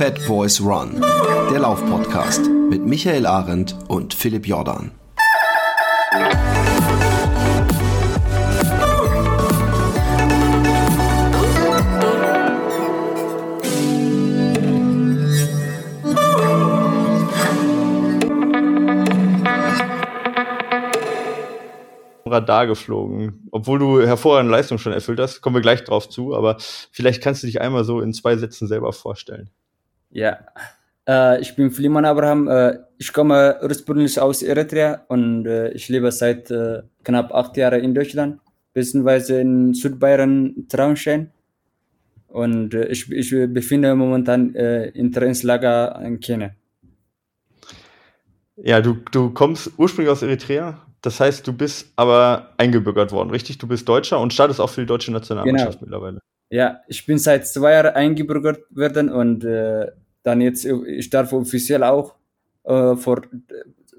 Fat Boys Run, der Laufpodcast mit Michael Arendt und Philipp Jordan. Radar geflogen. Obwohl du hervorragende Leistung schon erfüllt hast, kommen wir gleich drauf zu, aber vielleicht kannst du dich einmal so in zwei Sätzen selber vorstellen. Ja, äh, ich bin Fliman Abraham. Äh, ich komme ursprünglich aus Eritrea und äh, ich lebe seit äh, knapp acht Jahren in Deutschland, beziehungsweise in Südbayern, Traunstein. Und äh, ich, ich befinde momentan äh, in Trainingslager in Kenia. Ja, du, du kommst ursprünglich aus Eritrea, das heißt, du bist aber eingebürgert worden, richtig? Du bist Deutscher und startest auch für die deutsche Nationalmannschaft genau. mittlerweile. Ja, ich bin seit zwei Jahren eingebürgert worden und äh, dann jetzt, ich darf offiziell auch äh, vor,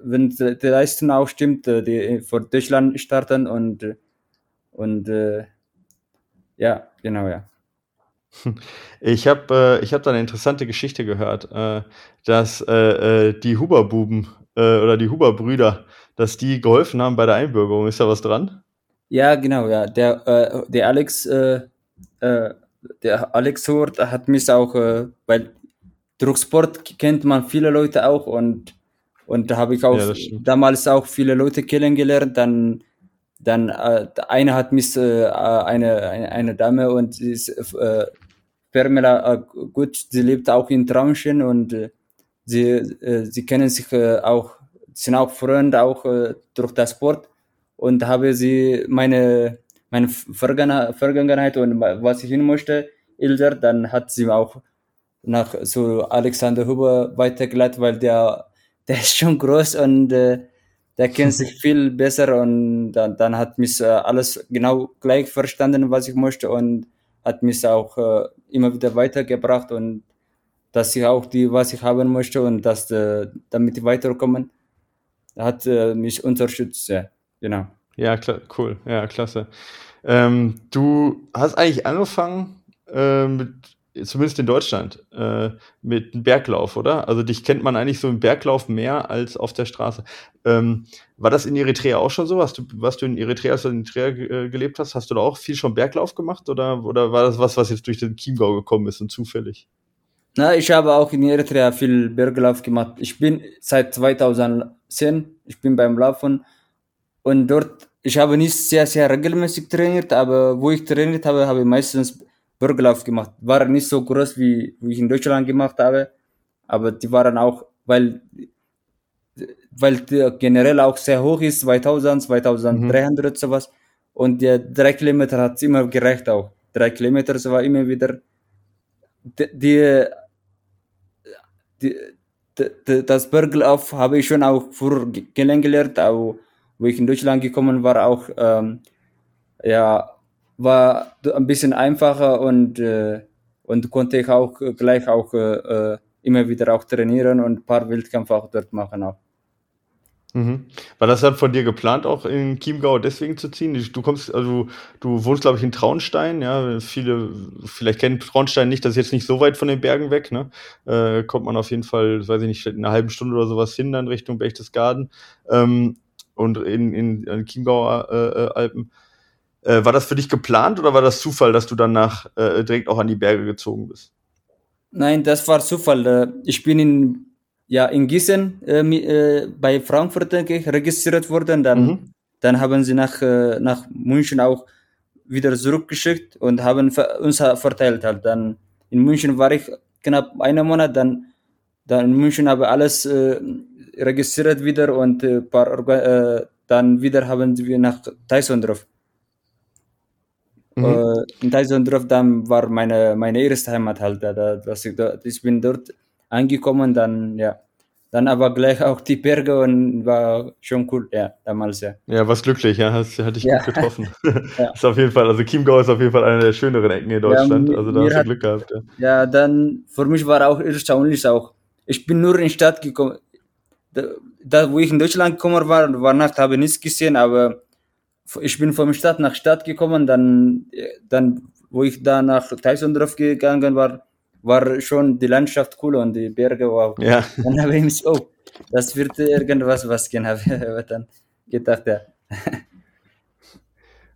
wenn die Leistung auch stimmt, äh, die vor Deutschland starten und, und äh, ja, genau, ja. Ich habe äh, ich hab da eine interessante Geschichte gehört, äh, dass äh, äh die Huberbuben äh, oder die Huber-Brüder dass die geholfen haben bei der Einbürgerung. Ist da was dran? Ja, genau, ja. Der, äh, der Alex, äh, äh, der Alex Hort hat mich auch, äh, weil durch Sport kennt man viele Leute auch und, und da habe ich auch ja, damals auch viele Leute kennengelernt. Dann, dann äh, eine hat mich, äh, eine, eine, eine Dame und sie ist, äh, Permela, äh, gut, sie lebt auch in Traunchen und äh, sie, äh, sie kennen sich äh, auch sind auch Freunde auch äh, durch das Sport und habe sie meine meine Vergangenheit und was ich hin möchte älter, dann hat sie auch nach so Alexander Huber weitergeleitet, weil der der ist schon groß und äh, der kennt sich viel besser und dann, dann hat mich äh, alles genau gleich verstanden, was ich möchte und hat mich auch äh, immer wieder weitergebracht und dass ich auch die, was ich haben möchte und dass äh, damit weiterkommen hat äh, mich unterstützt, ja, genau. Ja, cool, ja, klasse. Ähm, du hast eigentlich angefangen äh, mit, zumindest in Deutschland, äh, mit einem Berglauf, oder? Also dich kennt man eigentlich so im Berglauf mehr als auf der Straße. Ähm, war das in Eritrea auch schon so? Hast du, was du in Eritrea, als in Eritrea äh, gelebt hast, hast du da auch viel schon Berglauf gemacht oder, oder war das was, was jetzt durch den Chiemgau gekommen ist und zufällig? Na, ich habe auch in Eritrea viel Berglauf gemacht. Ich bin seit 2010, ich bin beim Laufen und dort, ich habe nicht sehr, sehr regelmäßig trainiert, aber wo ich trainiert habe, habe ich meistens Berglauf gemacht. War nicht so groß, wie, wie ich in Deutschland gemacht habe, aber die waren auch, weil, weil generell auch sehr hoch ist, 2000, 2300 mhm. sowas. Und der drei Kilometer hat immer gereicht auch. Drei Kilometer, so war immer wieder die, die, die, das Berglauf habe ich schon auch früher kennengelernt, auch wo ich in Deutschland gekommen war, auch ähm, ja, war ein bisschen einfacher und, äh, und konnte ich auch gleich auch äh, immer wieder auch trainieren und ein paar Wildkämpfe auch dort machen auch. Mhm. War das dann von dir geplant, auch in Chiemgau deswegen zu ziehen? Du kommst, also du wohnst, glaube ich, in Traunstein, ja. Viele, vielleicht kennen Traunstein nicht, das ist jetzt nicht so weit von den Bergen weg, ne? Äh, kommt man auf jeden Fall, weiß ich nicht, in einer halben Stunde oder sowas hin, dann Richtung Berchtesgaden ähm, und in, in, in Chiemgauer äh, äh, Alpen. Äh, war das für dich geplant oder war das Zufall, dass du dann nach, äh, direkt auch an die Berge gezogen bist? Nein, das war Zufall. Äh, ich bin in ja in Gießen äh, äh, bei Frankfurt denke ich, registriert worden. Dann, mhm. dann haben sie nach, äh, nach München auch wieder zurückgeschickt und haben uns verteilt halt. Dann in München war ich knapp einen Monat, dann, dann in München habe alles äh, registriert wieder und äh, paar, äh, dann wieder haben wir nach Teissondorf. Mhm. Äh, in Teissondorf dann war meine, meine erste Heimat halt. Da, dass ich, da, ich bin dort angekommen, dann ja. Dann aber gleich auch die Berge und war schon cool, ja, damals, ja. Ja, was glücklich, ja, hast, hatte ich ja. gut getroffen. ja. Ist auf jeden Fall, also Chiemgau ist auf jeden Fall eine der schöneren Ecken in Deutschland, ja, also da hast du Glück gehabt, ja. Ja, dann, für mich war auch erstaunlich auch, ich bin nur in die Stadt gekommen, da, wo ich in Deutschland gekommen war, war Nacht, habe ich nichts gesehen, aber ich bin von Stadt nach Stadt gekommen, dann, dann wo ich da nach Teissondorf gegangen war, war schon die Landschaft cool und die Berge wow. Ja. Dann habe ich mich, oh, das wird irgendwas was gehen, habe ich dann gedacht, ja.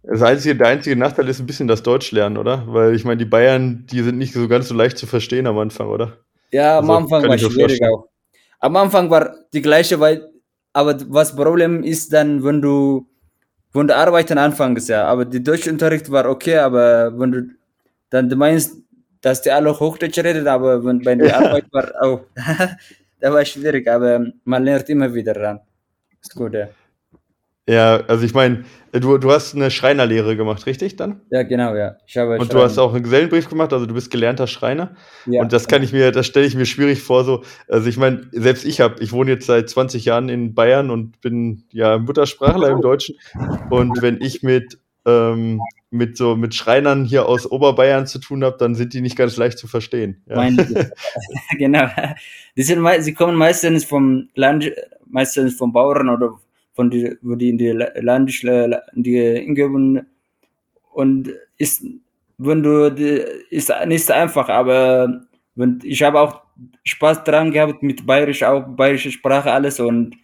Das einzige, der einzige Nachteil ist ein bisschen das Deutschlernen, oder? Weil ich meine, die Bayern, die sind nicht so ganz so leicht zu verstehen am Anfang, oder? Ja, am Also, Anfang war schwierig auch. Am Anfang war die gleiche, weil, aber was Problem ist dann, wenn du, wenn du arbeiten anfängst, ja. Aber die Deutschunterricht war okay, aber wenn du dann du meinst, dass die alle Hochdeutsch reden, aber wenn bei der Arbeit war auch, da war schwierig, aber man lernt immer wieder ran. Ist gut, ja. Ja, also ich meine, du, du hast eine Schreinerlehre gemacht, richtig dann? Ja, genau, ja. Ich habe Und du hast auch einen Gesellenbrief gemacht, also du bist gelernter Schreiner. ja, Und das kann ich mir, das stelle ich mir schwierig vor, so. Also ich meine, selbst ich habe, ich wohne jetzt seit 20 Jahren in Bayern und bin ja Muttersprachler im Deutschen. Und wenn ich mit, ähm, mit so mit Schreinern hier aus Oberbayern zu tun habe, dann sind die nicht ganz leicht zu verstehen. Ja. Meine genau. Die sind sie kommen meistens vom Land, meistens vom Bauern oder von die, wo die in die La- Land, in die Umgebung und ist, wenn du, ist nicht einfach, aber wenn, ich habe auch Spaß dran gehabt mit Bayerisch, auch bayerische Sprache, alles und,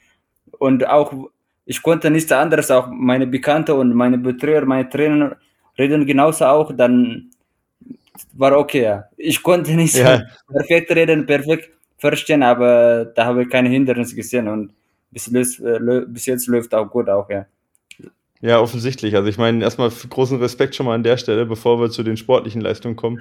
und auch, ich konnte nichts anderes, auch meine Bekannte und meine Betreuer, meine Trainer reden genauso auch, dann war okay, ja. Ich konnte nicht Ja. perfekt reden, perfekt verstehen, aber da habe ich keine Hindernisse gesehen und bis, jetzt, äh, bis jetzt läuft auch gut auch, ja. Ja, offensichtlich. Also ich meine, erstmal großen Respekt schon mal an der Stelle, bevor wir zu den sportlichen Leistungen kommen,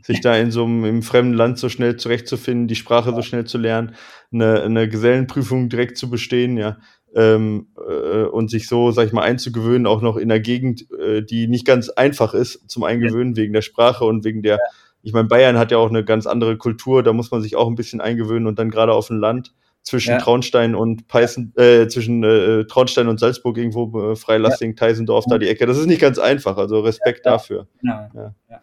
sich da in so einem im fremden Land so schnell zurechtzufinden, die Sprache so schnell zu lernen, eine, eine Gesellenprüfung direkt zu bestehen, ja, ähm, äh, und sich so, sag ich mal, einzugewöhnen, auch noch in einer Gegend, äh, die nicht ganz einfach ist zum Eingewöhnen wegen der Sprache und wegen der, ich meine, Bayern hat ja auch eine ganz andere Kultur, da muss man sich auch ein bisschen eingewöhnen und dann gerade auf dem Land zwischen Ja. Traunstein und Peißen, äh, zwischen äh, Traunstein und Salzburg irgendwo, äh, Freilassing, Teisendorf, da die Ecke. Das ist nicht ganz einfach, also Respekt Ja. dafür. Genau. Ja. Ja.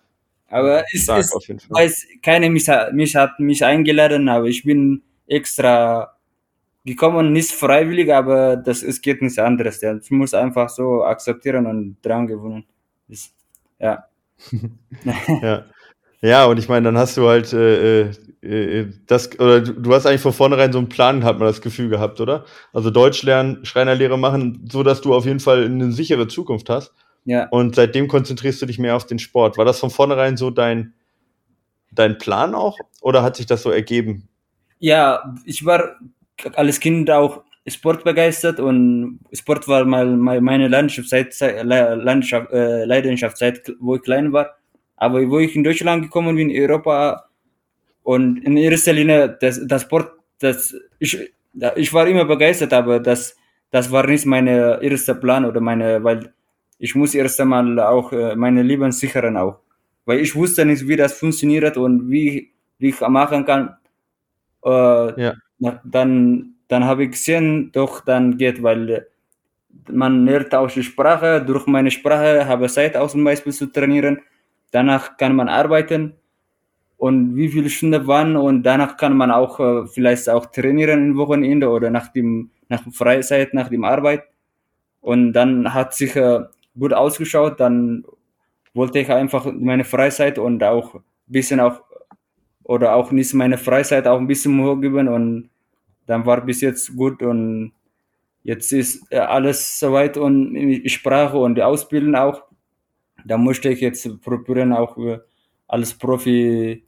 Aber es Stark ist, auf jeden Fall. weiß, keiner mich, hat- mich hat mich eingeladen, aber ich bin extra gekommen, nicht freiwillig, aber das es geht nichts anderes. Ja. Ich muss einfach so akzeptieren und dran gewöhnen. Ja. Ja. Ja, und ich meine, dann hast du halt äh, äh, äh, das, oder du, hast eigentlich von vornherein so einen Plan, hat man das Gefühl gehabt, oder? Also Deutsch lernen, Schreinerlehre machen, so dass du auf jeden Fall eine sichere Zukunft hast. Ja. Und seitdem konzentrierst du dich mehr auf den Sport. War das von vornherein so dein, dein Plan auch? Oder hat sich das so ergeben? Ja, ich war als Kind auch sportbegeistert und Sport war mal meine Leidenschaft seit, Leidenschaft, äh, Leidenschaft seit wo ich klein war. Aber wo ich in Deutschland gekommen bin, in Europa und in erster Linie das, das Sport, das ich, ich war immer begeistert, aber das das war nicht meine erste Plan oder meine, weil ich muss erst einmal auch äh, meine Leben sichern auch, weil ich wusste nicht, wie das funktioniert und wie wie ich machen kann. Äh, Ja. dann, dann habe ich gesehen, doch dann geht, weil äh, man lernt auch die Sprache, durch meine Sprache habe ich Zeit auch zum Beispiel zu trainieren, danach kann man arbeiten und wie viele Stunden wann? Und danach kann man auch äh, vielleicht auch trainieren im Wochenende oder nach dem nach Freizeit, nach dem Arbeit. Und dann hat sich äh, gut ausgeschaut, dann wollte ich einfach meine Freizeit und auch ein bisschen auch oder auch nicht meine Freizeit auch ein bisschen hoch geben. Und dann war bis jetzt gut. Und jetzt ist äh, alles soweit und die Sprache und die Ausbildung auch. Da musste ich jetzt probieren auch äh, als Profi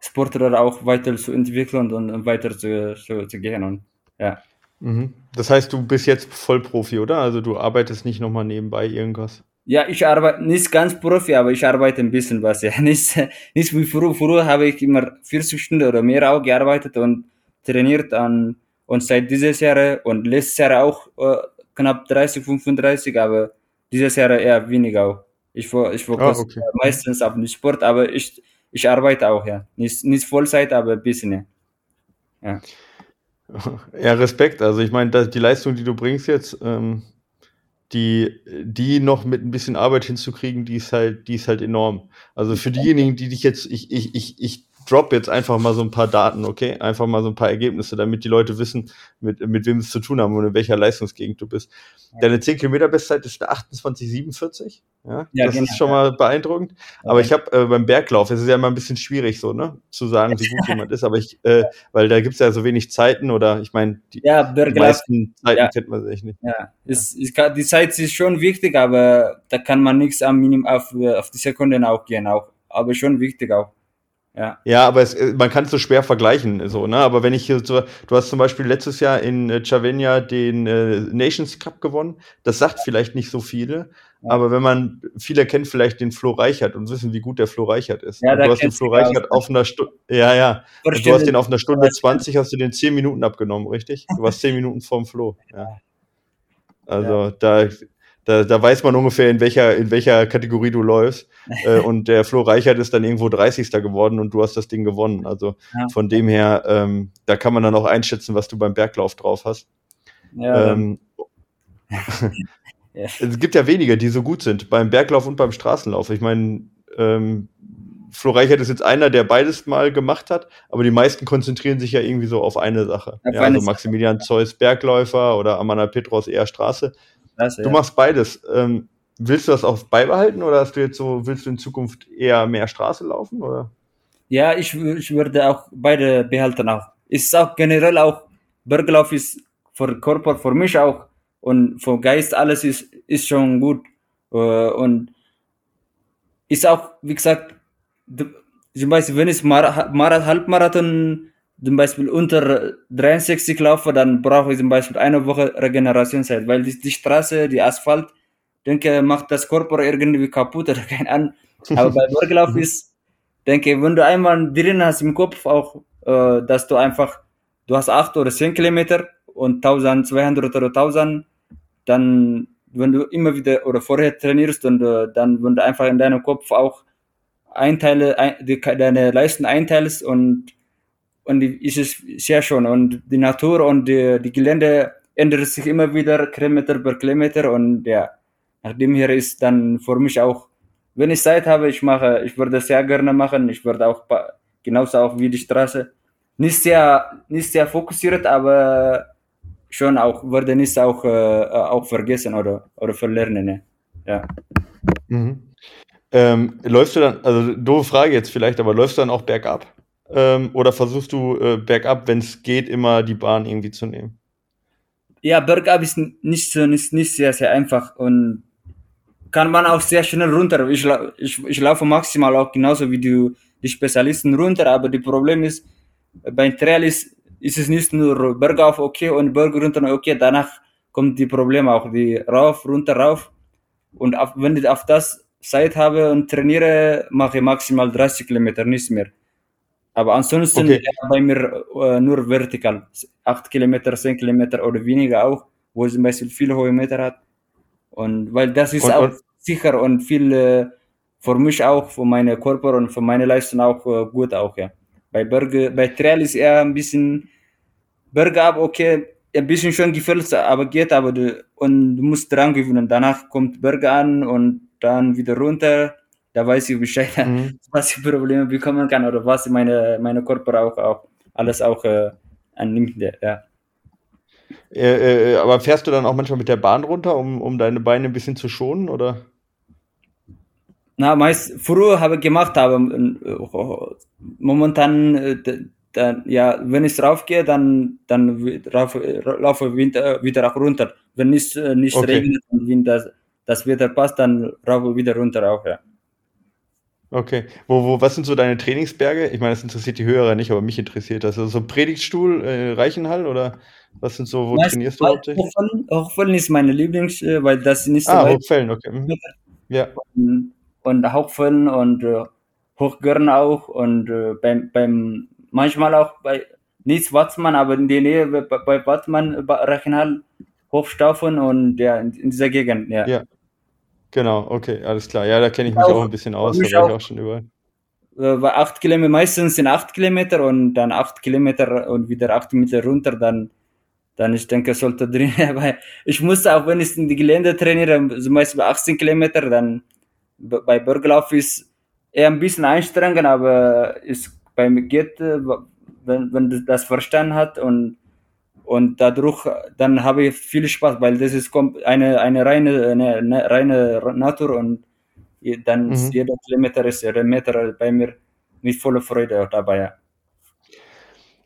Sportler auch weiter zu entwickeln und weiter zu, zu, zu gehen und ja. Mhm. Das heißt, du bist jetzt Vollprofi, oder? Also du arbeitest nicht nochmal nebenbei irgendwas. Ja, ich arbeite nicht ganz Profi, aber ich arbeite ein bisschen was. Ja, nicht, nicht wie früher. Früher habe ich immer 40 Stunden oder mehr auch gearbeitet und trainiert an, und seit dieses Jahr und letztes Jahr auch äh, knapp 30, 35, aber dieses Jahr eher weniger auch. Ich, fo- ich fokussiere okay. meistens auf den Sport, aber ich, ich arbeite auch, ja. Nicht, nicht Vollzeit, aber ein bisschen, ja. ja. Respekt. Also ich meine, die Leistung, die du bringst jetzt, ähm, die, die noch mit ein bisschen Arbeit hinzukriegen, die ist halt, die ist halt enorm. Also für diejenigen, die dich jetzt, ich, ich, ich, ich drop jetzt einfach mal so ein paar Daten, okay? Einfach mal so ein paar Ergebnisse, damit die Leute wissen, mit, mit wem es zu tun haben und in welcher Leistungsgegend du bist. Deine 10 Kilometer Bestzeit ist eine 28,47. Ja, ja das genau, ist schon mal beeindruckend. Aber ich habe äh, beim Berglauf, es ist ja immer ein bisschen schwierig so, ne, zu sagen, wie gut jemand ist. Aber ich, äh, weil da gibt's ja so wenig Zeiten oder ich meine, die, ja, die meisten Zeiten ja. kennt man sich nicht. Ja, ist, ist, die Zeit ist schon wichtig, aber da kann man nichts am Minimum auf, auf die Sekunden auch gehen, auch. Aber schon wichtig auch. Ja. ja, aber es, äh, man kann es so schwer vergleichen, so, ne? Aber wenn ich hier so, du hast zum Beispiel letztes Jahr in äh, Chavenia den äh, Nations Cup gewonnen, das sagt vielleicht nicht so viele, ja. aber wenn man, viele kennen vielleicht den Flo Reichert und wissen, wie gut der Flo Reichert ist. Ja, du hast den Flo Reichert auf einer Stunde, ja, ja. Und du hast den auf einer Stunde 20, hast du den 10 Minuten abgenommen, richtig? Du warst 10 Minuten vorm Flo, ja. Also ja. da, da, da weiß man ungefähr, in welcher, in welcher Kategorie du läufst. äh, und der Flo Reichert ist dann irgendwo 30. geworden und du hast das Ding gewonnen. Also ja. von dem her, ähm, da kann man dann auch einschätzen, was du beim Berglauf drauf hast. Ja, ähm, es gibt ja wenige, die so gut sind, beim Berglauf und beim Straßenlauf. Ich meine, ähm, Flo Reichert ist jetzt einer, der beides mal gemacht hat, aber die meisten konzentrieren sich ja irgendwie so auf eine Sache. Ja, also Maximilian Zeus Bergläufer oder Amanda Petros eher Straße. Klasse, du ja. machst beides. Ähm, willst du das auch beibehalten oder hast du jetzt so, willst du in Zukunft eher mehr Straße laufen? Oder? Ja, ich, ich würde auch beide behalten auch. Ist auch generell auch, Berglauf ist für Körper, für mich auch und für Geist alles ist, ist schon gut. Äh, und ist auch, wie gesagt, zum Beispiel, wenn ich Mar Mar Halbmarathon zum Beispiel unter 63 laufe, dann brauche ich zum Beispiel eine Woche Regenerationszeit, weil die, die Straße, die Asphalt, denke, macht das Körper irgendwie kaputt oder kein an. Aber bei Berglauf ist, denke, wenn du einmal drin hast im Kopf auch, äh, dass du einfach, du hast acht oder zehn Kilometer und 1200 oder 1000, dann, wenn du immer wieder oder vorher trainierst und äh, dann, wenn du einfach in deinem Kopf auch Einteile, ein, die, deine Leisten einteilst und und es sehr schön. Und die Natur und die, die Gelände ändert sich immer wieder, Kilometer per Kilometer. Und ja, nachdem hier ist dann für mich auch, wenn ich Zeit habe, ich mache, ich würde sehr gerne machen. Ich würde auch genauso auch wie die Straße. Nicht sehr, nicht sehr fokussiert, aber schon auch, würde nicht auch, äh, auch vergessen oder, oder verlernen. Ne? Ja. Mhm. Ähm, läufst du dann, also doofe Frage jetzt vielleicht, aber läufst du dann auch bergab? Ähm, oder versuchst du äh, bergab, wenn es geht, immer die Bahn irgendwie zu nehmen? Ja, bergab ist nicht, nicht, nicht sehr, sehr einfach und kann man auch sehr schnell runter. Ich, ich, ich laufe maximal auch genauso wie die, die Spezialisten runter, aber das Problem ist, beim Trail ist, ist es nicht nur bergauf okay und Berg runter okay, danach kommt die Probleme auch, die rauf, runter, rauf. Und auf, wenn ich auf das Zeit habe und trainiere, mache ich maximal 30 Kilometer, nichts mehr. Aber ansonsten okay. bei mir äh, nur vertikal. 8 Kilometer, 10 Kilometer oder weniger auch, wo es zum Beispiel viele hohe Meter hat. Und weil das ist und, auch und, sicher und viel äh, für mich auch, für meine Körper und für meine Leistung auch äh, gut auch, ja. Bei Berge, bei Trail ist eher ein bisschen Berge ab, okay, ein bisschen schon gefällt, aber geht, aber du, und du musst dran gewöhnen. Danach kommt Berge an und dann wieder runter da weiß ich Bescheid, mhm. was ich Probleme bekommen kann oder was meine, meine Körper auch, auch alles auch äh, annimmt. Ja. Äh, äh, aber fährst du dann auch manchmal mit der Bahn runter, um, um deine Beine ein bisschen zu schonen, oder? Na, meist früher habe ich gemacht, aber äh, momentan, äh, dann, ja, wenn ich raufgehe, dann, dann rauf, laufe ich wieder, wieder auch runter. Wenn es nicht, okay. regnet und wenn das, das Wetter passt, dann raufe ich wieder runter auch, ja. Okay. Wo, wo, was sind so deine Trainingsberge? Ich meine, das interessiert die Hörer nicht, aber mich interessiert das. Also so Predigtstuhl, äh, Reichenhall oder was sind so, wo Meist trainierst du hauptsächlich? Hochfällen, Hochfällen ist meine Lieblings, äh, weil das nicht so Ah, Hochfällen, okay. Mhm. Ja. Und, und Hochfällen und äh, Hochgörn auch und äh, beim, beim, manchmal auch bei, nicht Watzmann, aber in der Nähe bei, bei Watzmann, Reichenhall, Hochstaufen und ja, in, in dieser Gegend, ja. Ja. Genau, okay, alles klar. Ja, da kenne ich mich auch, auch, ein bisschen aus, da war ich auch schon überall. Bei äh, acht Kilometer, meistens sind acht Kilometer und dann acht Kilometer und wieder acht Meter runter, dann, dann ich denke, sollte drin, aber ich musste auch, wenn ich in die Gelände trainiere, zum Beispiel bei 18 Kilometer, dann bei Berglauf ist eher ein bisschen anstrengend, aber ist beim geht, äh, wenn, wenn das verstanden hat und und dadurch dann habe ich viel Spaß, weil das ist eine eine reine eine, eine reine Natur und dann mhm. ist jeder Kilometer ist jeder Meter bei mir mit voller Freude dabei. Ja.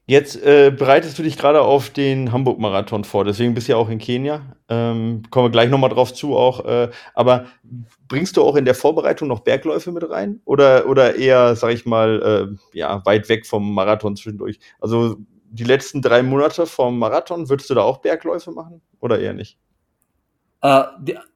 Jetzt äh, bereitest du dich gerade auf den Hamburg-Marathon vor, deswegen bist du ja auch in Kenia. Ähm, kommen wir gleich nochmal drauf zu auch. Äh, aber bringst du auch in der Vorbereitung noch Bergläufe mit rein? Oder, oder eher, sag ich mal, äh, ja, weit weg vom Marathon zwischendurch? Also die letzten drei Monate vom Marathon, würdest du da auch Bergläufe machen? Oder eher nicht? Uh,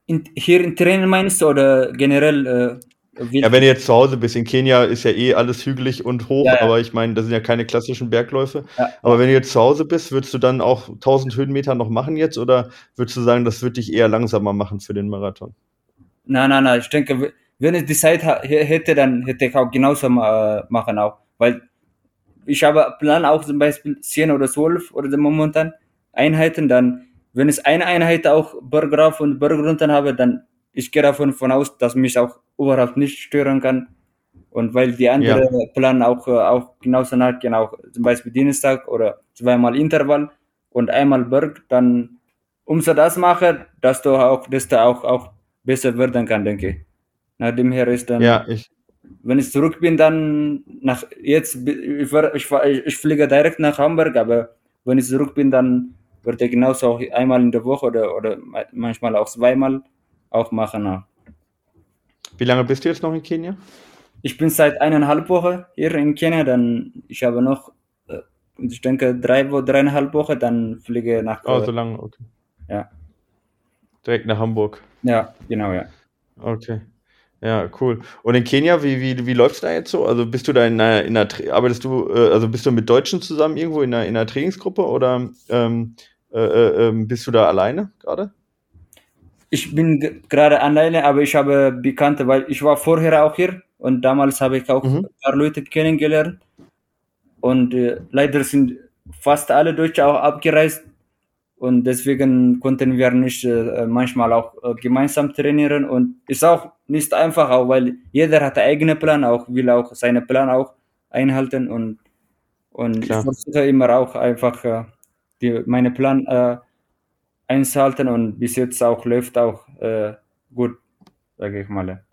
in, hier in Training meinst du oder generell? Äh, ja, wenn du jetzt zu Hause bist, in Kenia ist ja eh alles hügelig und hoch, ja, ja. aber ich meine, das sind ja keine klassischen Bergläufe. Ja. Aber wenn du jetzt zu Hause bist, würdest du dann auch 1000 Höhenmeter noch machen jetzt oder würdest du sagen, das würde dich eher langsamer machen für den Marathon? Nein, nein, nein, ich denke, wenn ich die Zeit hätte, dann hätte ich auch genauso äh, machen auch, weil ich habe Plan auch zum Beispiel 10 oder 12 oder momentan Einheiten, dann wenn es eine Einheit auch Berg rauf und Berg runter habe, dann ich gehe davon von aus, dass mich auch überhaupt nicht stören kann. Und weil die anderen ja. Plan auch, äh, auch genauso nachgehen, auch zum Beispiel Dienstag oder zweimal Intervall und einmal Berg, dann umso das mache, dass du auch, desto auch, auch besser werden kann, denke ich. Nach dem her ist dann, ja, ich, wenn ich zurück bin, dann nach jetzt, ich, ich, ich fliege direkt nach Hamburg, aber wenn ich zurück bin, dann würde ich genauso auch einmal in der Woche oder, oder manchmal auch zweimal auch machen. Wie lange bist du jetzt noch in Kenia? Ich bin seit eineinhalb Wochen hier in Kenia, dann ich habe noch, äh, ich denke, drei, dreieinhalb Wochen, dann fliege nach. Oh, so lange, okay. Ja. Direkt nach Hamburg. Ja, genau, ja. Okay. Ja, cool. Und in Kenia, wie, wie, wie läuft es da jetzt so? Also bist du da in einer, in einer arbeitest du, äh, also bist du mit Deutschen zusammen irgendwo in einer, in einer Trainingsgruppe oder ähm, äh, äh, ähm, bist du da alleine gerade? Ich bin gerade alleine, aber ich habe Bekannte, weil ich war vorher auch hier und damals habe ich auch mhm. ein paar Leute kennengelernt. Und äh, leider sind fast alle Deutsche auch abgereist und deswegen konnten wir nicht äh, manchmal auch äh, gemeinsam trainieren und ist auch nicht einfach, auch weil jeder hat einen eigenen Plan, auch will auch seinen Plan auch einhalten und und Klar. ich versuche immer auch einfach äh, die, meine Plan äh, einzuhalten und bis jetzt auch läuft auch äh, gut, sage ich mal.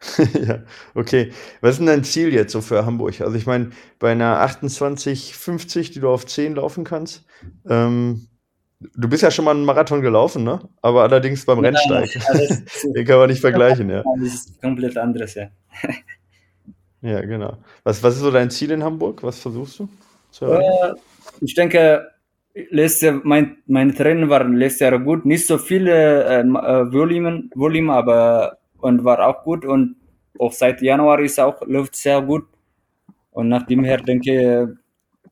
ja, okay. Was ist denn dein Ziel jetzt so für Hamburg? Also ich meine, bei einer 28,50, die du auf 10 laufen kannst, ähm, du bist ja schon mal einen Marathon gelaufen, ne? Aber allerdings beim Nein, Rennsteig. Den kann man nicht vergleichen, ja. Das ist komplett anderes, ja. ja, genau. Was, was ist so dein Ziel in Hamburg? Was versuchst du? Äh, ich denke, letztes Jahr, mein, mein Training war letztes Jahr gut. Nicht so viele äh, äh Volumen, Volumen, aber und war auch gut und auch seit Januar ist auch läuft sehr gut. Und nach dem her denke ich,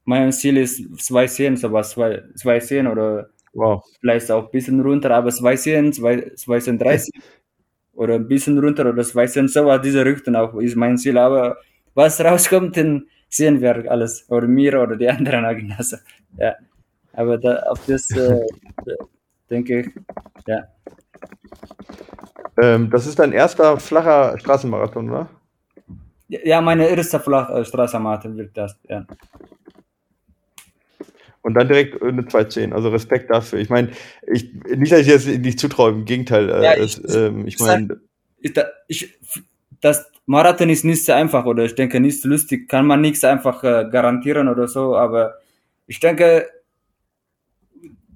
mein Ziel ist 210, sowas, 210 oder wow. vielleicht auch ein bisschen runter, aber 210, 230 oder ein bisschen runter oder 210, so war diese Richtung auch ist mein Ziel. Aber was rauskommt, dann sehen wir alles. Oder mir oder die anderen Agnase. Ja. Aber da, auf das äh, denke ich, ja. Ähm, das ist dein erster flacher Straßenmarathon, oder? Ja, meine erste flache äh, Straßenmarathon wird das, ja. Und dann direkt eine 2.10. Also Respekt dafür. Ich meine, ich, nicht, dass ich das nicht zutraue, im Gegenteil. Äh, ja, ich, ähm, ich meine. Das Marathon ist nicht so einfach oder ich denke nicht so lustig, kann man nichts einfach äh, garantieren oder so, aber ich denke,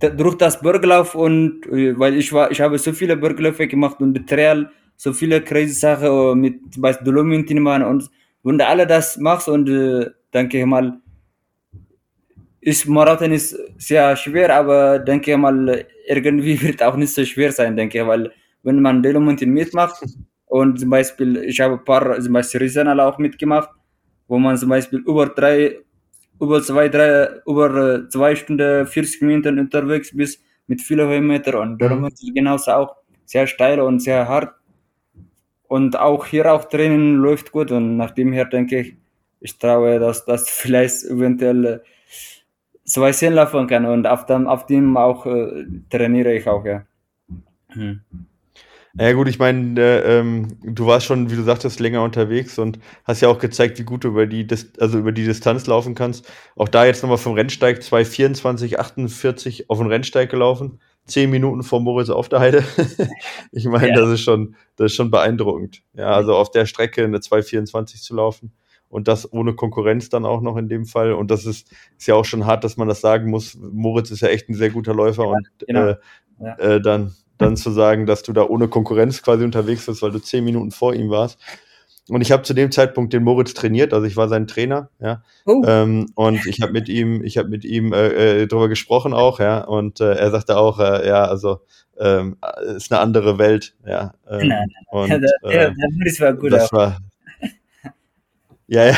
durch das Burglauf und äh, weil ich war, ich habe so viele Burgläufe gemacht und Trail, so viele crazy Sachen äh, mit zum Beispiel Dolomitinman und wenn du alle das machst und äh, denke ich mal, ist Marathon ist sehr schwer, aber denke ich mal, irgendwie wird auch nicht so schwer sein, denke ich, weil wenn man Dolomitin mitmacht und zum Beispiel, ich habe ein paar, zum Beispiel Risenal auch mitgemacht, wo man zum Beispiel über drei über zwei, drei, über äh, zwei Stunden, 40 Minuten unterwegs bist mit vielen Höhenmeter und darum ist es genauso auch sehr steil und sehr hart. Und auch hier auch Training läuft gut und nach dem her denke ich, ich traue, dass das vielleicht eventuell äh, zwei Sinn laufen kann und auf dem, auf dem auch äh, trainiere ich auch, ja. Hm. Ja gut, ich meine, äh, ähm, du warst schon, wie du sagtest, länger unterwegs und hast ja auch gezeigt, wie gut du über die, Dis also über die Distanz laufen kannst. Auch da jetzt nochmal vom Rennsteig 2,24, 48 auf den Rennsteig gelaufen. Zehn Minuten vor Moritz auf der Heide. ich meine, ja. das ist schon, das ist schon beeindruckend. Ja, also auf der Strecke eine 2,24 zu laufen und das ohne Konkurrenz dann auch noch in dem Fall. Und das ist, ist ja auch schon hart, dass man das sagen muss. Moritz ist ja echt ein sehr guter Läufer ja, und genau. äh, ja. äh, dann dann zu sagen, dass du da ohne Konkurrenz quasi unterwegs bist, weil du zehn Minuten vor ihm warst. Und ich habe zu dem Zeitpunkt den Moritz trainiert, also ich war sein Trainer, ja. Oh. Ähm, und ich habe mit ihm, ich habe mit ihm äh, äh, darüber gesprochen auch, ja. Und äh, er sagte auch, äh, ja, also ähm, ist eine andere Welt, ja. Ähm, nein, nein. Und, ja, der, Moritz war gut. Das auch. war, ja, ja,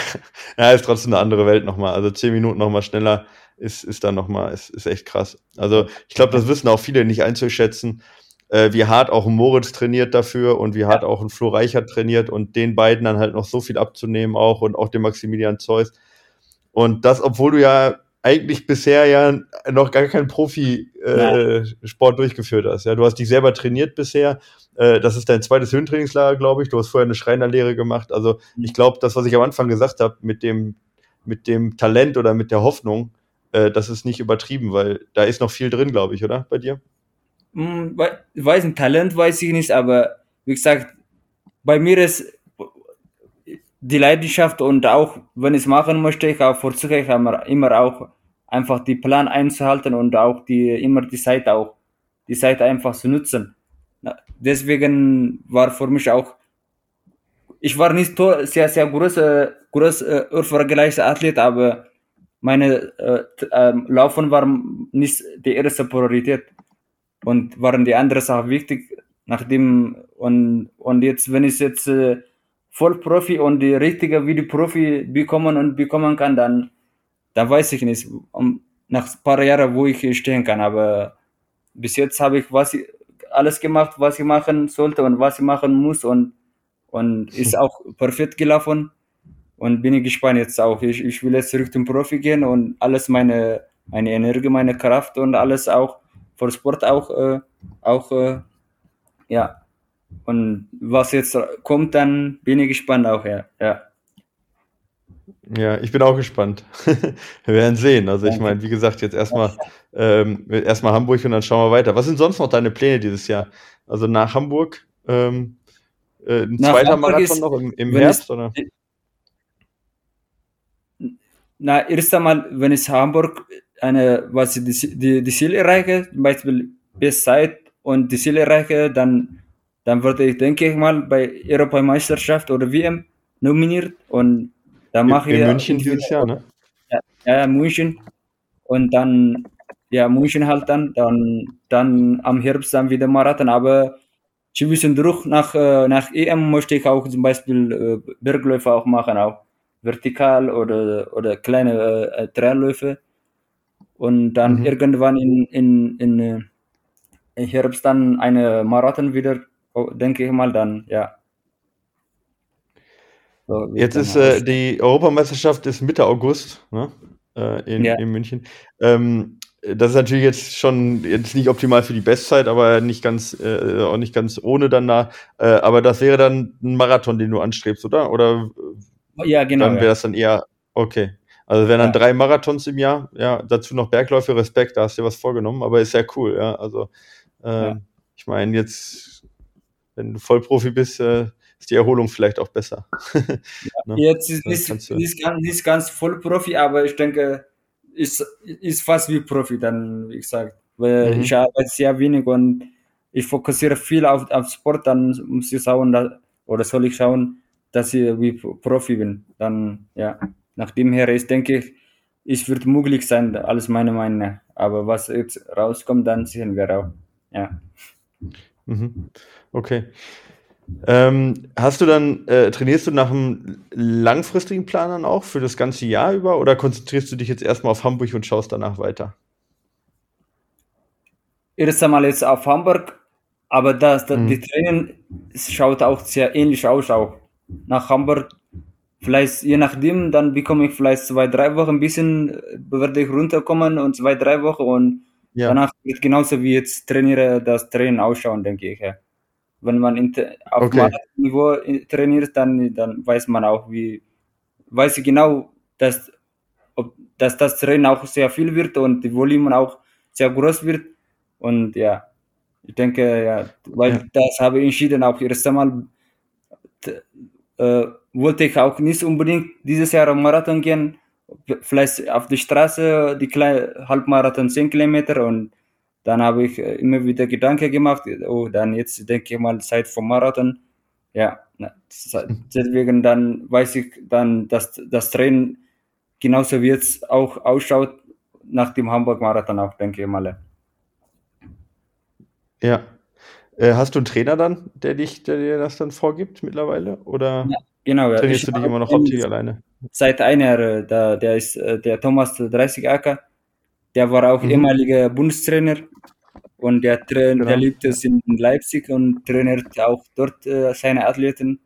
ja, ist trotzdem eine andere Welt nochmal. Also zehn Minuten nochmal schneller ist, ist dann nochmal, ist, ist echt krass. Also ich glaube, das wissen auch viele nicht einzuschätzen äh, wie hart auch ein Moritz trainiert dafür und wie hart auch ein Flo Reichert trainiert und den beiden dann halt noch so viel abzunehmen auch und auch dem Maximilian Zeus. Und das, obwohl du ja eigentlich bisher ja noch gar keinen Profisport äh, durchgeführt hast. Ja, du hast dich selber trainiert bisher. Äh, das ist dein zweites Höhentrainingslager, glaube ich. Du hast vorher eine Schreinerlehre gemacht. Also mhm. ich glaube, das, was ich am Anfang gesagt habe, mit dem mit dem Talent oder mit der Hoffnung, äh, das ist nicht übertrieben, weil da ist noch viel drin, glaube ich, oder bei dir? Hm, weiß ein Talent weiß ich nicht, aber wie gesagt, bei mir ist die Leidenschaft und auch, wenn ich es machen möchte, ich auch versuche ich immer auch einfach die Plan einzuhalten und auch die, immer die Zeit auch, die Zeit einfach zu nutzen. Deswegen war für mich auch, ich war nicht sehr, sehr großer, groß, äh, Athlet, aber meine äh, äh, Laufen war nicht die erste Priorität und waren die anderen Sachen wichtig, nachdem und, und jetzt, wenn ich jetzt äh, Vollprofi und die richtige Videoprofi bekommen und bekommen kann, dann, dann weiß ich nicht, um, nach ein paar Jahren, wo ich stehen kann, aber bis jetzt habe ich was alles gemacht, was ich machen sollte und was ich machen muss und, und ist auch perfekt gelaufen und bin ich gespannt jetzt auch. Ich, ich will jetzt Richtung Profi gehen und alles meine, meine Energie, meine Kraft und alles auch für Sport auch, äh, auch äh, ja. Und was jetzt kommt, dann bin ich gespannt auch, ja. Ja, ja ich bin auch gespannt. wir werden sehen. Also ich meine, wie gesagt, jetzt erstmal ähm, erstmal Hamburg und dann schauen wir weiter. Was sind sonst noch deine Pläne dieses Jahr? Also nach Hamburg ähm, äh, ein nach zweiter Hamburg Marathon ist, noch im, im Herbst, es, oder? Na, erst einmal, wenn es Hamburg eine, was die, die, die Ziel erreiche, zum Beispiel Bestzeit und die Ziel erreiche, dann, dann würde ich, denke ich mal, bei Europameisterschaft oder WM nominiert und dann mache ich. In München dieses Jahr, ne? Ja, ja, München. Und dann, ja, München halt dann, dann, dann am Herbst dann wieder Marathon, aber zwischendurch nach, äh, nach EM möchte ich auch zum Beispiel äh, Bergläufe auch machen, auch vertikal oder, oder kleine äh, Trailläufe und dann mhm. irgendwann in, in, in, äh, Herbst dann eine Marathon wieder, oh, denke ich mal, dann, ja. So, Jetzt ist äh, die Europameisterschaft ist Mitte August ne? äh, in, ja. in München. Ähm, das ist natürlich jetzt schon jetzt nicht optimal für die Bestzeit, aber nicht ganz äh, auch nicht ganz ohne dann da. Äh, aber das wäre dann ein Marathon, den du anstrebst, oder? Oder ja, genau. Dann wäre ja. das dann eher okay. Also wären dann ja. drei Marathons im Jahr, ja, dazu noch Bergläufe, Respekt, da hast du dir was vorgenommen, aber ist ja cool, ja. Also äh, ja. ich meine, jetzt, wenn du Vollprofi bist, äh, ist die Erholung vielleicht auch besser. ne? Jetzt ist nicht, nicht, ganz, nicht ganz Vollprofi, aber ich denke, ist, ist fast wie Profi, dann, wie gesagt. Weil mhm. ich arbeite sehr wenig und ich fokussiere viel auf, auf Sport, dann muss ich schauen, dass, oder soll ich schauen, dass ich wie Profi bin. Dann, ja nach dem her ist, denke ich, es wird möglich sein, alles meine Meinung. Aber was jetzt rauskommt, dann sehen wir auch. Ja. Mhm. Okay. Ähm, hast du dann, äh, trainierst du nach einem langfristigen Plan dann auch für das ganze Jahr über oder konzentrierst du dich jetzt erstmal auf Hamburg und schaust danach weiter? Erst einmal jetzt auf Hamburg, aber das, das mhm. die Training schaut auch sehr ähnlich aus. Auch. Nach Hamburg vielleicht je nachdem, dann bekomme ich vielleicht zwei, drei Wochen ein bisschen, äh, werde ich runterkommen und zwei, drei Wochen und ja. danach wird genauso wie jetzt trainiere das Training ausschauen, denke ich. Ja. wenn man auf Okay. Marathonniveau trainiert, dann, dann weiß man auch, wie, weiß ich genau, dass, ob, dass das Training auch sehr viel wird und die Volumen auch sehr groß wird. Und ja, ich denke, ja, weil Ja. das habe ich entschieden, auch erst einmal äh, wollte ich auch nicht unbedingt dieses Jahr am Marathon gehen. Vielleicht auf die Straße, die kleine Halbmarathon 10 Kilometer und dann habe ich äh, immer wieder Gedanken gemacht, oh, dann jetzt denke ich mal Zeit vom Marathon. Ja, deswegen dann weiß ich dann, dass das Training genauso wie es auch ausschaut nach dem Hamburg-Marathon auch, denke ich mal. Ja. Äh, hast du einen Trainer dann, der dich, der dir das dann vorgibt mittlerweile? Oder Ja, genau, ja. trainierst Ich du dich immer noch hauptsächlich alleine? seit einem Jahr, äh, da, der ist äh, der Thomas 30 Acker, der war auch Mhm. ehemaliger Bundestrainer und der, der Genau. lebt jetzt in Leipzig und trainiert auch dort äh, seine Athleten.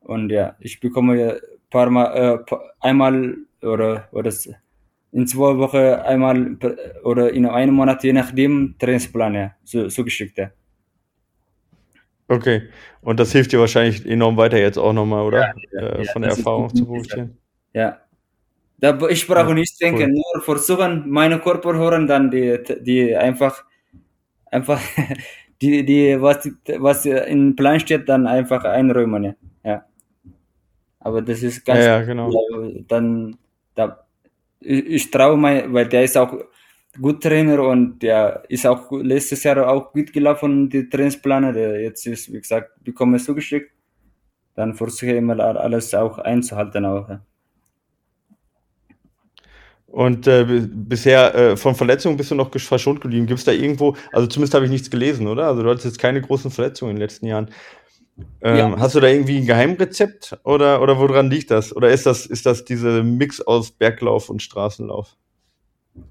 Und ja, ich bekomme ja paar Mal, äh, einmal oder, oder in zwei Wochen einmal per- oder in einem Monat, je nachdem, Trainingsplan, ja, so, so geschickt, ja. Okay. Und das hilft dir wahrscheinlich enorm weiter jetzt auch nochmal, oder? ja, Äh, ja, von der Erfahrung zu profitieren. Ja. Da, ich brauche Ja, nicht denken, cool. nur versuchen, meine Körper hören, dann die, die einfach, einfach, die, die, was, was im Plan steht, dann einfach einräumen, ja. ja. Aber das ist ganz, ja, genau. dann, da, ich, ich traue mein, weil der ist auch gut Trainer und der ist auch letztes Jahr auch gut gelaufen, die Trainingspläne, der jetzt ist, wie gesagt, bekomme ich zugeschickt. Dann versuche ich immer alles auch einzuhalten auch, ja. Und äh, bi- bisher äh, von Verletzungen bist du noch verschont geblieben. Gibt es da irgendwo, also zumindest habe ich nichts gelesen, oder? Also du hattest jetzt keine großen Verletzungen in den letzten Jahren. Ähm, Ja. Hast du da irgendwie ein Geheimrezept oder, oder woran liegt das? Oder ist das, ist das diese Mix aus Berglauf und Straßenlauf?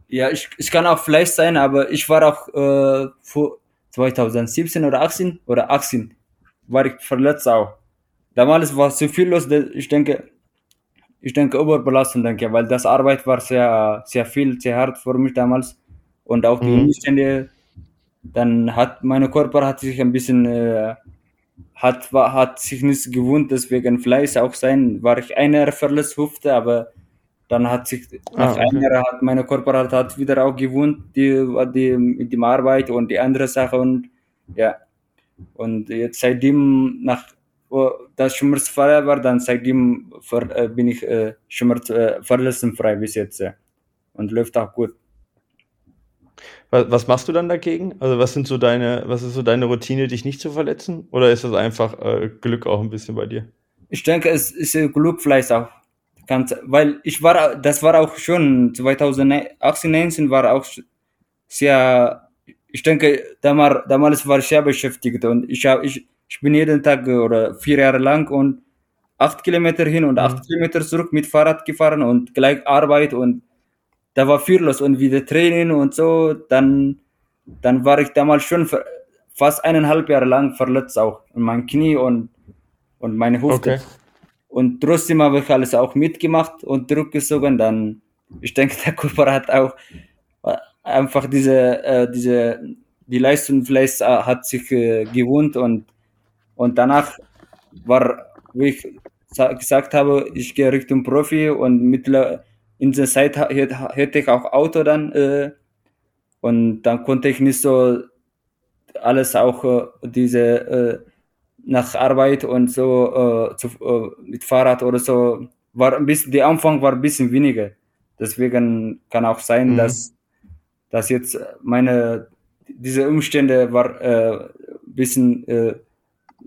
Ja, ich, ich kann auch Fleisch sein, aber ich war auch äh, vor 2017 oder 18 oder 18 war ich verletzt auch. Damals war so viel los, ich denke, ich denke Überbelastung, denke, weil das Arbeit war sehr, sehr viel, sehr hart für mich damals und auch die Mhm. Umstände. Dann hat meine Körper hat sich ein bisschen äh, hat war, hat sich nicht gewohnt, deswegen Fleisch auch sein. War ich einer verletzt Hüfte, aber dann hat sich nach Ah, einem okay. Jahr hat meine Körper hat, wieder auch gewohnt, die, die mit dem Arbeit und die andere Sache und ja. Und jetzt seitdem nach wo das schmerzfrei war, dann seitdem ver, äh, bin ich äh, schmerz, äh, verletzungsfrei bis jetzt. Ja. Und läuft auch gut. Was, was machst du dann dagegen? Also was sind so deine, was ist so deine Routine, dich nicht zu verletzen? Oder ist das einfach äh, Glück auch ein bisschen bei dir? Ich denke, es ist äh, Glück vielleicht auch. Ganz, weil ich war, das war auch schon 2018, 19 war auch sehr, ich denke, damals, damals war ich sehr beschäftigt und ich, hab, ich, ich bin jeden Tag oder vier Jahre lang und acht Kilometer hin und acht Mhm. Kilometer zurück mit Fahrrad gefahren und gleich Arbeit und da war viel los und wieder Training und so, dann, dann war ich damals schon fast eineinhalb Jahre lang verletzt auch. Und mein Knie und, und meine Hüfte. Okay. Und trotzdem habe ich alles auch mitgemacht und zurückgezogen. Dann, ich denke, der Körper hat auch äh, einfach diese, äh, diese, die Leistung vielleicht äh, hat sich äh, gewohnt und, und danach war, wie ich sa- gesagt habe, ich gehe Richtung Profi und mittler, in der Zeit hätte ich auch Auto dann äh, und dann konnte ich nicht so alles auch äh, diese äh, nach Arbeit und so äh, zu, äh, mit Fahrrad oder so war ein bisschen der Anfang war ein bisschen weniger deswegen kann auch sein Mhm. dass dass jetzt meine diese Umstände war äh, ein bisschen äh,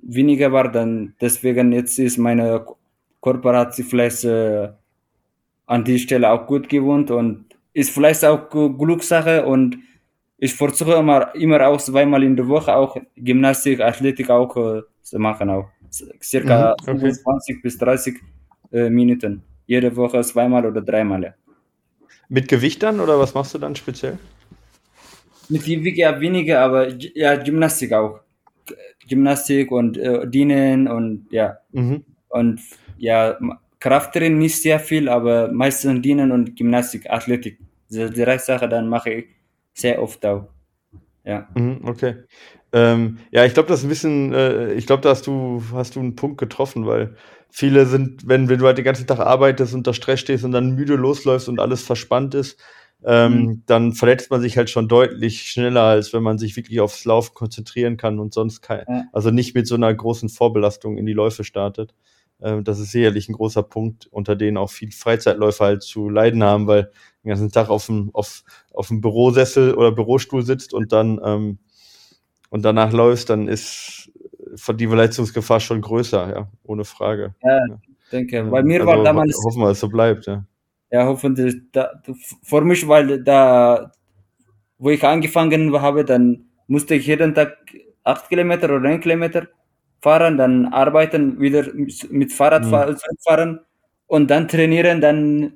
weniger war dann deswegen jetzt ist meine sich vielleicht äh, an die Stelle auch gut gewohnt und ist vielleicht auch Glückssache und ich versuche immer, immer auch zweimal in der Woche auch Gymnastik, Athletik auch äh, zu machen auch. Circa Mhm, okay. 25 bis 30 äh, Minuten. Jede Woche zweimal oder dreimal. Ja. Mit Gewicht dann oder was machst du dann speziell? Mit Gewicht ja weniger, aber ja, Gymnastik auch. Gymnastik und äh, Dienen und ja. Mhm. Und ja, Krafttraining nicht sehr viel, aber meistens Dienen und Gymnastik, Athletik. Diese drei Sachen dann mache ich sehr oft auch. Ja. Mhm, okay. Ähm, ja, ich glaube, das ist ein bisschen, äh, ich glaube, da hast du, hast du einen Punkt getroffen, weil viele sind, wenn, wenn du halt den ganzen Tag arbeitest, unter Stress stehst und dann müde losläufst und alles verspannt ist, ähm, mhm. dann verletzt man sich halt schon deutlich schneller, als wenn man sich wirklich aufs Laufen konzentrieren kann und sonst kein, ja. also nicht mit so einer großen Vorbelastung in die Läufe startet. Ähm, das ist sicherlich ein großer Punkt, unter denen auch viele Freizeitläufer halt zu leiden haben, weil den ganzen Tag auf dem, auf, auf dem Bürosessel oder Bürostuhl sitzt und dann ähm, und danach läufst, dann ist die Verletzungsgefahr schon größer, ja, ohne Frage. Ja, ja. denke. Bei mir also, war damals. Hoffen wir, dass es so bleibt, ja. Ja, hoffentlich. Da, für mich, weil da, wo ich angefangen habe, dann musste ich jeden Tag acht Kilometer oder neun Kilometer fahren, dann arbeiten, wieder mit Fahrrad mhm. fahren und dann trainieren, dann,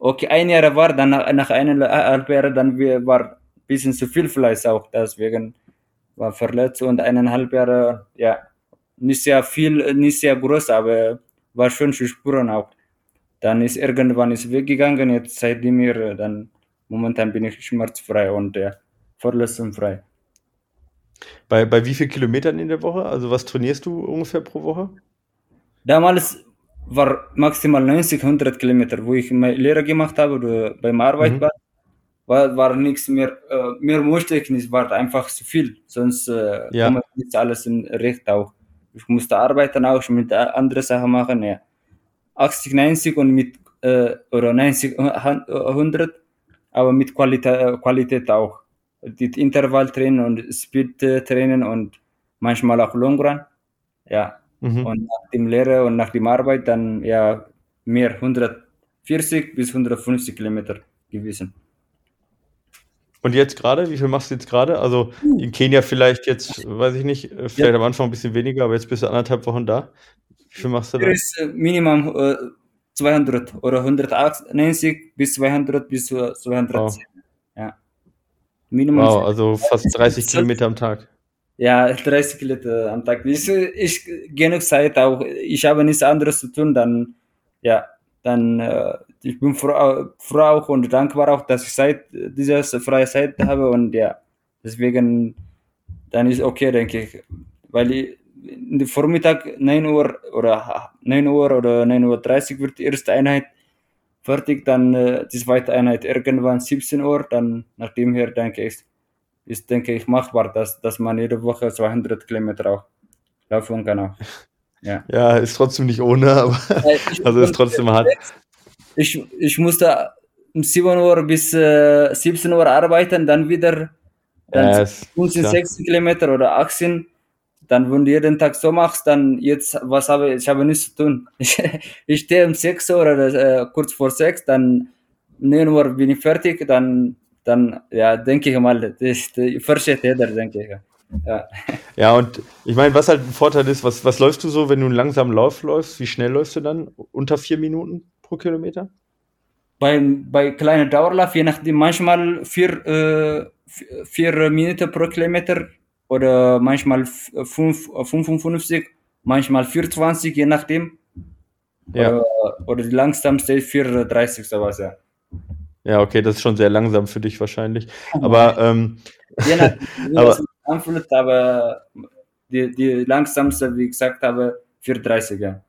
okay, ein Jahr war, dann nach, nach eineinhalb Jahren, dann war ein bisschen zu viel Fleiß auch, deswegen war verletzt und eineinhalb Jahre, ja, nicht sehr viel, nicht sehr groß, aber war schon zu spüren auch. Dann ist irgendwann ist weggegangen, jetzt seitdem mir, dann momentan bin ich schmerzfrei und ja, verletzungsfrei. Bei, bei wie vielen Kilometern in der Woche? Also was trainierst du ungefähr pro Woche? Damals war maximal 90, 100 Kilometer, wo ich meine Lehre gemacht habe oder beim Arbeit mhm. war war, war nichts mehr, äh, mehr musste ich nicht, war einfach zu viel, sonst äh, ja. komme nicht alles in Recht auch. Ich musste arbeiten auch, mit andere Sachen machen, ja. 80, 90 und mit, äh, oder 90, 100, aber mit Qualität, Qualität auch. Die Intervalltraining und Speed-Training und manchmal auch Long Run, ja. Mhm. Und nach dem Lehre und nach dem Arbeit dann, ja, mehr, 140 bis 150 Kilometer gewesen. Und jetzt gerade, wie viel machst du jetzt gerade? Also in Kenia vielleicht jetzt, weiß ich nicht, äh, vielleicht ja. am Anfang ein bisschen weniger, aber jetzt bist du anderthalb Wochen da. Wie viel machst du da? Ist äh, Minimum äh, 200 oder 190 bis 200 bis 210. Wow. Ja. Minimum. Wow, also fast 30 Kilometer am Tag. Ja, 30 Kilometer am Tag. Ich, ich genug Zeit auch. Ich habe nichts anderes zu tun, dann ja, dann äh, ich bin froh, froh und dankbar auch, dass ich seit dieser freie Zeit habe und ja, deswegen dann ist okay, denke ich, weil ich, Vormittag 9 Uhr oder 9 Uhr oder 9 Uhr 30 wird die erste Einheit fertig, dann äh, die zweite Einheit irgendwann 17 Uhr, dann nach dem her denke ich, ist denke ich machbar, dass, dass man jede Woche 200 Kilometer auch laufen kann auch. Ja. ja, ist trotzdem nicht ohne, aber also ist trotzdem hart. Ich, ich musste um 7 Uhr bis äh, 17 Uhr arbeiten, dann wieder dann 15, 16 Kilometer oder 18. Dann, wenn du jeden Tag so machst, dann jetzt, was habe ich, ich habe nichts zu tun. Ich, ich stehe um 6 Uhr oder äh, kurz vor 6, dann 9 Uhr bin ich fertig, dann, dann ja, denke ich mal, das, versteht jeder, denke ich. Ja. ja, und ich meine, was halt ein Vorteil ist, was, was läufst du so, wenn du einen langsamen Lauf läufst? Wie schnell läufst du dann? Unter vier Minuten pro Kilometer? Bei, bei kleinen Dauerlauf, je nachdem, manchmal vier, äh, vier Minuten pro Kilometer oder manchmal fünf, 55, manchmal 420, je nachdem. Ja. Oder, oder die langsamste ist 430 sowas, ja. Ja, okay, das ist schon sehr langsam für dich wahrscheinlich. Aber, ähm, nachdem, aber, anfühlt, aber die, die langsamste, wie gesagt habe, 430, ja.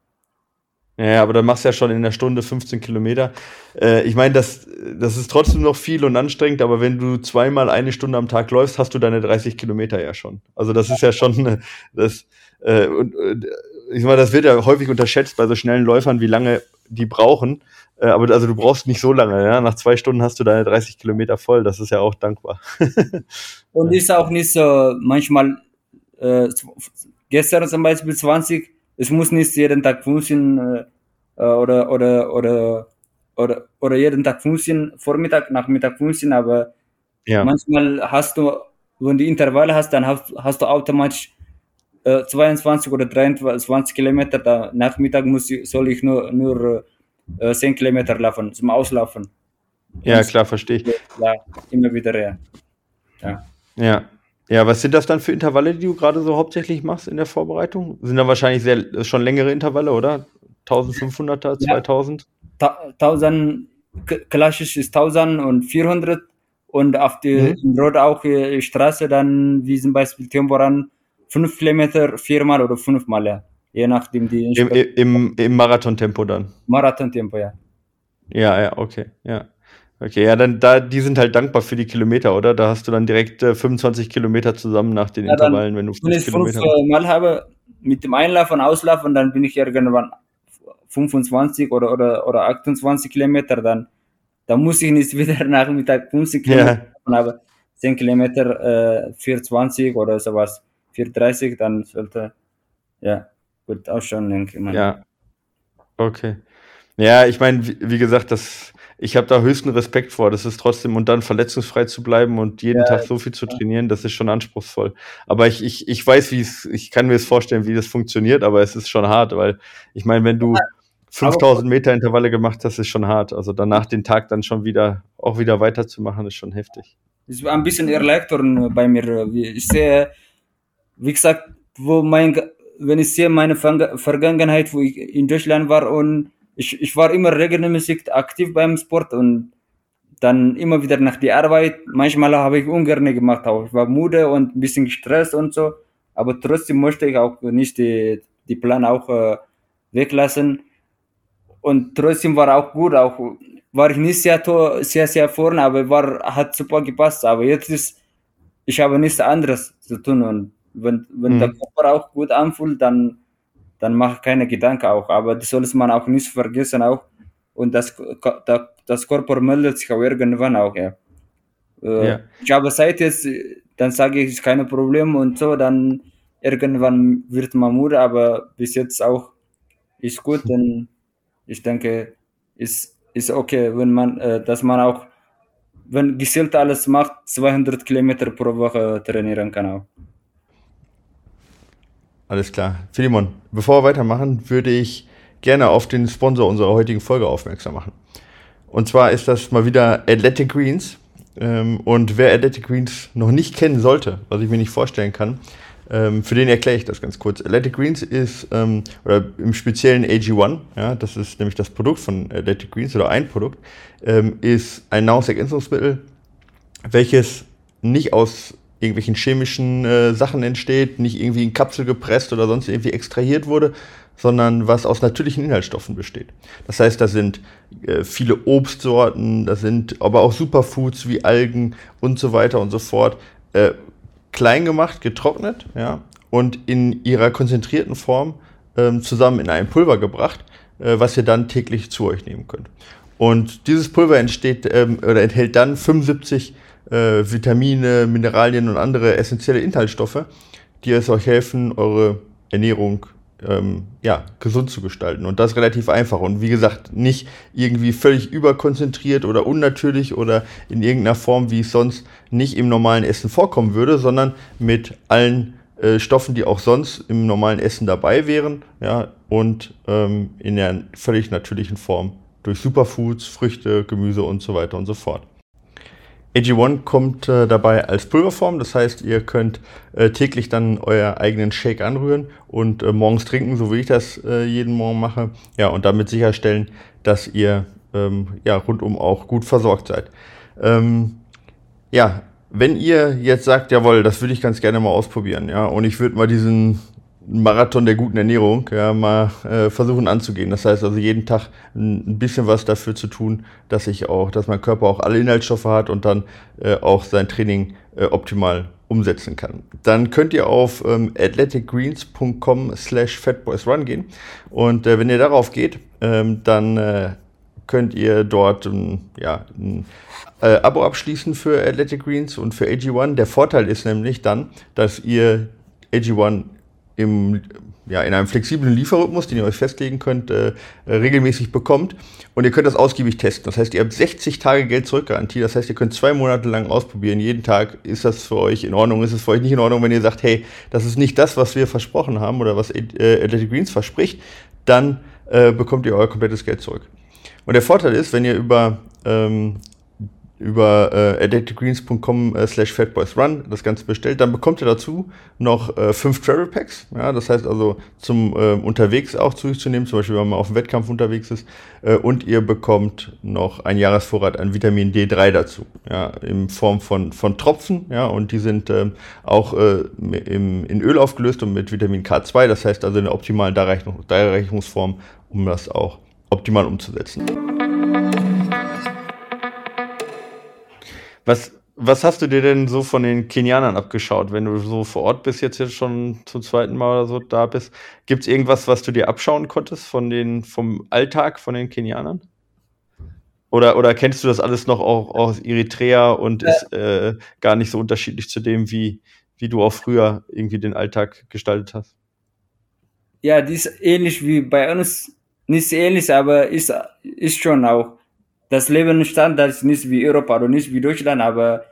Ja, aber dann machst du ja schon in der Stunde 15 Kilometer. Äh, ich meine, das, das ist trotzdem noch viel und anstrengend, aber wenn du zweimal eine Stunde am Tag läufst, hast du deine 30 Kilometer ja schon. Also das ist ja schon das äh, und ich meine, das wird ja häufig unterschätzt bei so schnellen Läufern, wie lange die brauchen. Äh, aber also du brauchst nicht so lange, ja. Nach zwei Stunden hast du deine 30 Kilometer voll. Das ist ja auch dankbar. und ist auch nicht so manchmal äh, gestern zum Beispiel 20 es muss nicht jeden Tag funktionieren äh, oder, oder, oder, oder, oder jeden Tag funktionieren, Vormittag, Nachmittag funktionieren, aber ja. manchmal hast du, wenn du Intervalle hast, dann hast, hast du automatisch äh, 22 oder 23 Kilometer, da Nachmittag muss ich, soll ich nur, nur äh, 10 Kilometer laufen, zum Auslaufen. Ja, Und klar, verstehe ich. Ja, immer wieder, ja. Ja. ja. Ja, was sind das dann für Intervalle, die du gerade so hauptsächlich machst in der Vorbereitung? Sind da wahrscheinlich sehr, schon längere Intervalle, oder? 1500er, 2000? Ja. 1000, klassisch ist 1400 und auf die mhm. Rot auch äh, Straße dann, wie zum Beispiel Temporan, fünf Kilometer viermal oder fünfmal, ja. Je nachdem die. Im, im, im Marathontempo dann. Marathontempo, ja. Ja, ja, okay, ja. Okay, ja, dann da, die sind halt dankbar für die Kilometer, oder? Da hast du dann direkt äh, 25 Kilometer zusammen nach den ja, Intervallen, wenn du fünf Wenn ich Kilometer fünf äh, Mal habe, mit dem Einlauf und Auslauf und dann bin ich irgendwann 25 oder, oder, oder 28 Kilometer, dann, dann muss ich nicht wieder Nachmittag 50 Kilometer ja. aber 10 Kilometer äh, 420 oder sowas, 430, dann sollte, ja, gut ausschauen, denke ich mal. Ja, okay. Ja, ich meine, wie, wie gesagt, das ich habe da höchsten Respekt vor. Das ist trotzdem, und dann verletzungsfrei zu bleiben und jeden ja, Tag so viel zu trainieren, das ist schon anspruchsvoll. Aber ich, ich, ich weiß, wie es, ich kann mir es vorstellen, wie das funktioniert, aber es ist schon hart, weil ich meine, wenn du 5000 Meter Intervalle gemacht hast, ist schon hart. Also danach den Tag dann schon wieder, auch wieder weiterzumachen, ist schon heftig. Es war ein bisschen erleichternd bei mir. Ich sehe, wie gesagt, wo mein, wenn ich sehe meine Vergangenheit, wo ich in Deutschland war und ich, ich war immer regelmäßig aktiv beim Sport und dann immer wieder nach der Arbeit. Manchmal habe ich ungern gemacht, auch ich war müde und ein bisschen gestresst und so, aber trotzdem möchte ich auch nicht die, die Plan auch äh, weglassen. Und trotzdem war auch gut, auch war ich nicht sehr, sehr, sehr vorne, aber war, hat super gepasst. Aber jetzt ist, ich habe nichts anderes zu tun und wenn, wenn mhm. der Körper auch gut anfühlt, dann dann mach keine Gedanken auch. Aber das soll man auch nicht vergessen auch. Und das, das Körper meldet sich auch irgendwann auch, ja. Äh, ja. Ich habe seit jetzt, dann sage ich, ist kein Problem und so, dann irgendwann wird man müde, aber bis jetzt auch ist gut, denn ich denke, ist, ist okay, wenn man, äh, dass man auch, wenn gezielt alles macht, 200 Kilometer pro Woche trainieren kann auch. Alles klar. Philemon, bevor wir weitermachen, würde ich gerne auf den Sponsor unserer heutigen Folge aufmerksam machen. Und zwar ist das mal wieder Athletic Greens. Ähm, und wer Athletic Greens noch nicht kennen sollte, was ich mir nicht vorstellen kann, ähm, für den erkläre ich das ganz kurz. Athletic Greens ist, ähm, oder im speziellen AG1, ja, das ist nämlich das Produkt von Athletic Greens oder ein Produkt, ist ein Nahrungsergänzungsmittel, welches nicht aus irgendwelchen chemischen äh, Sachen entsteht, nicht irgendwie in Kapsel gepresst oder sonst irgendwie extrahiert wurde, sondern was aus natürlichen Inhaltsstoffen besteht. Das heißt, da sind äh, viele Obstsorten, da sind aber auch Superfoods wie Algen und so weiter und so fort äh, klein gemacht, getrocknet, ja, und in ihrer konzentrierten Form ähm, zusammen in ein Pulver gebracht, äh, was ihr dann täglich zu euch nehmen könnt. Und dieses Pulver entsteht ähm, oder enthält dann 75 äh, Vitamine, Mineralien und andere essentielle Inhaltsstoffe, die es euch helfen, eure Ernährung ähm, ja, gesund zu gestalten. Und das relativ einfach. Und wie gesagt, nicht irgendwie völlig überkonzentriert oder unnatürlich oder in irgendeiner Form, wie es sonst nicht im normalen Essen vorkommen würde, sondern mit allen äh, Stoffen, die auch sonst im normalen Essen dabei wären, ja, und ähm, in der völlig natürlichen Form durch Superfoods, Früchte, Gemüse und so weiter und so fort. AG1 kommt äh, dabei als Pulverform, das heißt, ihr könnt äh, täglich dann euer eigenen Shake anrühren und äh, morgens trinken, so wie ich das äh, jeden Morgen mache. Ja, und damit sicherstellen, dass ihr ähm, ja, rundum auch gut versorgt seid. Ähm, ja, wenn ihr jetzt sagt, jawohl, das würde ich ganz gerne mal ausprobieren, ja, und ich würde mal diesen Marathon der guten Ernährung ja, mal äh, versuchen anzugehen. Das heißt also jeden Tag ein, bisschen was dafür zu tun, dass ich auch, dass mein Körper auch alle Inhaltsstoffe hat und dann äh, auch sein Training äh, optimal umsetzen kann. Dann könnt ihr auf ähm, athleticgreens.com slash fatboysrun gehen und äh, wenn ihr darauf geht, ähm, dann äh, könnt ihr dort ähm, ja, ein äh, Abo abschließen für Athletic Greens und für AG1. Der Vorteil ist nämlich dann, dass ihr AG1 im, ja, in einem flexiblen Lieferrhythmus, den ihr euch festlegen könnt, äh, regelmäßig bekommt. Und ihr könnt das ausgiebig testen. Das heißt, ihr habt 60 Tage Geld zurückgarantie. Das heißt, ihr könnt zwei Monate lang ausprobieren. Jeden Tag ist das für euch in Ordnung. Ist es für euch nicht in Ordnung, wenn ihr sagt, hey, das ist nicht das, was wir versprochen haben oder was äh, Athletic Greens verspricht, dann äh, bekommt ihr euer komplettes Geld zurück. Und der Vorteil ist, wenn ihr über ähm, über äh, addictedgreens.com äh, slash fatboysrun das Ganze bestellt, dann bekommt ihr dazu noch äh, fünf Travel Packs. Ja, das heißt also zum äh, unterwegs auch zu sich zu nehmen, zum Beispiel wenn man auf dem Wettkampf unterwegs ist. Äh, und ihr bekommt noch ein Jahresvorrat an Vitamin D3 dazu, ja, in Form von, von Tropfen. Ja, und die sind ähm, auch äh, im, in Öl aufgelöst und mit Vitamin K2. Das heißt also in der optimalen Darreichungsform, um das auch optimal umzusetzen. Was, was hast du dir denn so von den Kenianern abgeschaut, wenn du so vor Ort bist, jetzt, jetzt schon zum zweiten Mal oder so da bist? Gibt es irgendwas, was du dir abschauen konntest von den, vom Alltag von den Kenianern? Oder, oder kennst du das alles noch auch aus Eritrea und ist äh, gar nicht so unterschiedlich zu dem, wie, wie du auch früher irgendwie den Alltag gestaltet hast? Ja, die ist ähnlich wie bei uns. Nicht ähnlich, aber ist, ist schon auch das Lebensstandard ist nicht wie Europa oder nicht wie Deutschland, aber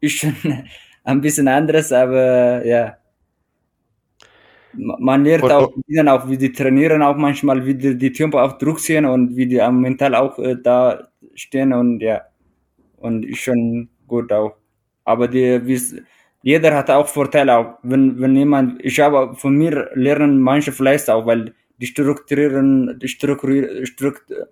ist schon ein bisschen anderes, aber ja. Man lernt und, auch, auch, wie die trainieren, auch manchmal, wie die, die Tempo auf Druck sehen und wie die am mental auch äh, da stehen und ja. Und ist schon gut auch. Aber die, wie jeder hat auch Vorteile auch. Wenn, wenn jemand, ich habe von mir lernen manche vielleicht auch, weil die strukturieren, die strukturieren, strukturieren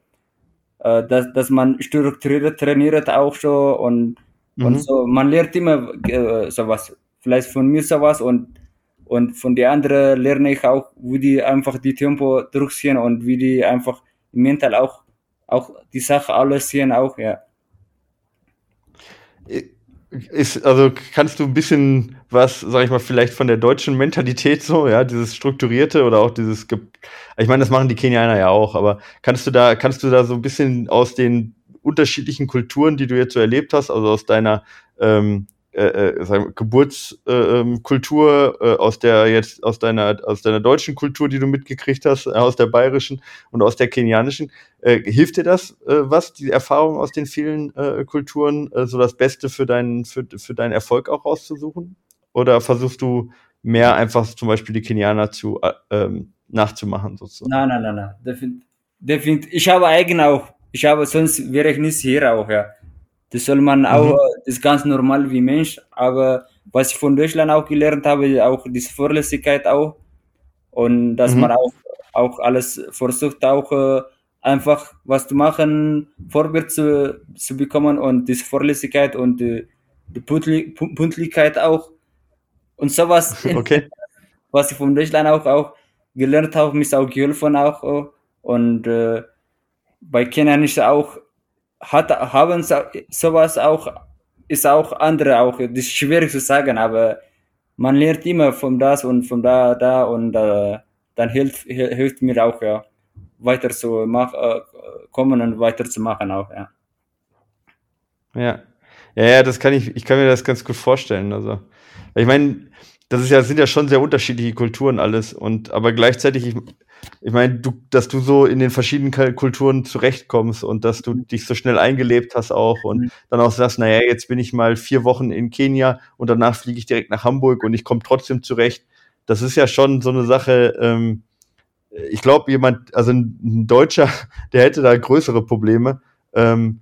äh, dass, dass man strukturiert trainiert auch schon und, mhm. und so. Man lernt immer äh, sowas. Vielleicht von mir sowas und, und von den anderen lerne ich auch, wie die einfach die Tempo durchziehen und wie die einfach mental auch, auch die Sache alles sehen auch, ja. Ist, also kannst du ein bisschen was, sag ich mal, vielleicht von der deutschen Mentalität so, ja, dieses strukturierte oder auch dieses, ich meine, das machen die Kenianer ja auch, aber kannst du da, kannst du da so ein bisschen aus den unterschiedlichen Kulturen, die du jetzt so erlebt hast, also aus deiner ähm, äh, äh, Geburtskultur, äh, äh, aus der jetzt aus deiner aus deiner deutschen Kultur, die du mitgekriegt hast, äh, aus der bayerischen und aus der kenianischen, äh, hilft dir das was die Erfahrung aus den vielen Kulturen so das Beste für deinen für, für deinen Erfolg auch rauszusuchen? Oder versuchst du mehr einfach zum Beispiel die Kenianer zu äh, ähm, nachzumachen sozusagen? Nein, nein, nein, nein. Definitiv. Definitiv. Ich habe eigen auch. Ich habe sonst wäre ich nicht hier auch ja. Das soll man mhm. auch, das ist ganz normal wie Mensch, aber was ich von Deutschland auch gelernt habe, auch diese Vorlässigkeit auch und dass mhm. man auch, auch alles versucht auch äh, einfach was zu machen, vorwärts zu, zu bekommen und diese Vorlässigkeit und die, die Pünktlichkeit auch und sowas, okay. was ich von Deutschland auch, auch gelernt habe, mich auch geholfen auch und äh, bei Kenia ist auch hat, haben sowas auch, ist auch andere auch, das ist schwierig zu sagen, aber man lernt immer von das und von da, da und äh, dann hilft, hilft mir auch, ja, weiter zu mach, äh, kommen und weiter zu machen auch, ja. Ja. Ja, ja, das kann ich, ich kann mir das ganz gut vorstellen. Also, ich meine, das ist ja, sind ja schon sehr unterschiedliche Kulturen alles und aber gleichzeitig, ich, ich meine, du, dass du so in den verschiedenen Kulturen zurechtkommst und dass du dich so schnell eingelebt hast auch und mhm. dann auch sagst, naja, jetzt bin ich mal vier Wochen in Kenia und danach fliege ich direkt nach Hamburg und ich komme trotzdem zurecht. Das ist ja schon so eine Sache, ähm, ich glaube, jemand, also ein, Deutscher, der hätte da größere Probleme. Ähm,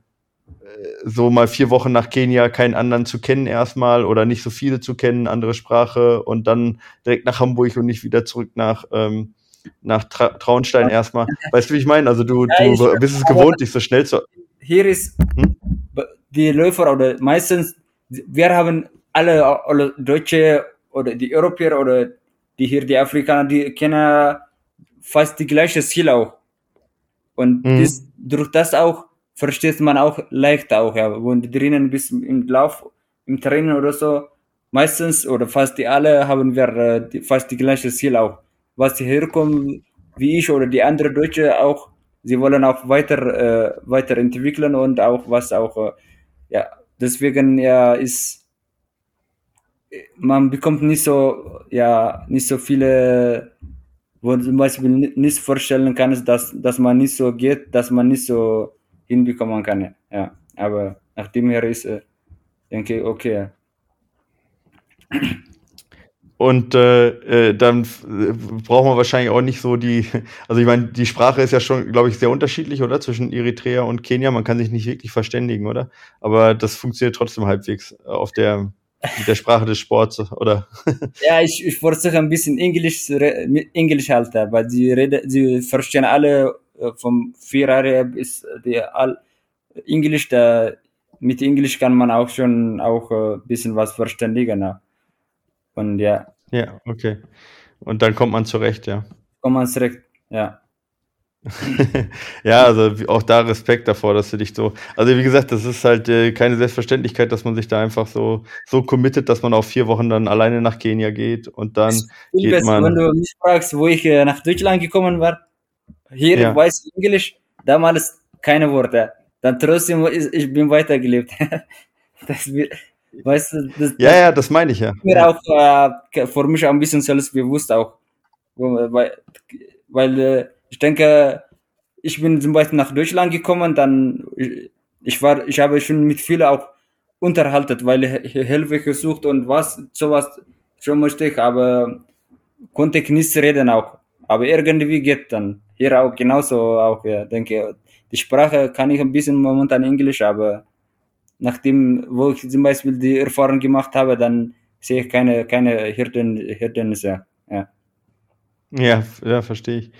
so mal vier Wochen nach Kenia keinen anderen zu kennen erstmal oder nicht so viele zu kennen, andere Sprache und dann direkt nach Hamburg und nicht wieder zurück nach, ähm, nach Tra Traunstein erstmal. Weißt du, wie ich meine? Also du, ja, du bist es gewohnt, dich so schnell zu. Hier ist hm? die Läufer oder meistens, wir haben alle, alle Deutsche oder die Europäer oder die hier, die Afrikaner, die kennen fast die gleiche Ziel auch. Und mhm. das, durch das auch versteht man auch leicht auch, ja. Und drinnen bis im Lauf, im Training oder so, meistens oder fast die alle haben wir äh, die, fast die gleiche Ziel auch. Was sie herkommen, wie ich oder die andere Deutsche auch, sie wollen auch weiter, äh, weiterentwickeln und auch was auch, äh, ja, deswegen ja ist, man bekommt nicht so, ja, nicht so viele, wo zum Beispiel nicht vorstellen kann, dass, dass man nicht so geht, dass man nicht so hinbekommen kann. Ja, aber nachdem er ist, äh, denke ich, okay. Und äh, äh, dann äh, braucht man wahrscheinlich auch nicht so die, also ich meine, die Sprache ist ja schon, glaube ich, sehr unterschiedlich, oder? Zwischen Eritrea und Kenia. Man kann sich nicht wirklich verständigen, oder? Aber das funktioniert trotzdem halbwegs auf der, mit der Sprache des Sports, oder? Ja, ich, ich versuche ein bisschen Englisch, Englisch halt, weil sie reden, sie verstehen alle äh, vom vier Jahre bis die all Englisch, da mit Englisch kann man auch schon auch ein äh, bisschen was verständigen. Und ja. Ja, okay. Und dann kommt man zurecht, ja. Kommt man zurecht, ja. ja, also auch da Respekt davor, dass du dich so. Also wie gesagt, das ist halt äh, keine Selbstverständlichkeit, dass man sich da einfach so so committet, dass man auch vier Wochen dann alleine nach Kenia geht und dann geht besser, man. Wenn du mich fragst, wo ich äh, nach Deutschland gekommen war, hier ja. weiß ich Englisch, damals keine Worte. Dann trotzdem, ich bin weitergelebt. das, weißt du, das, ja, ja, das meine ich ja. Mir auch äh, für mich auch ein bisschen selbstbewusst auch, weil, weil äh, ich denke, ich bin zum Beispiel nach Deutschland gekommen, dann ich war, ich habe schon mit vielen auch unterhalten, weil ich Hilfe gesucht und was sowas schon möchte ich, aber konnte ich nicht reden auch. Aber irgendwie geht dann. Hier auch genauso auch, ja, denke die Sprache kann ich ein bisschen momentan Englisch, aber nachdem, wo ich zum Beispiel die Erfahrung gemacht habe, dann sehe ich keine, keine Hürden, Hindernisse. Ja. ja, ja, verstehe ich.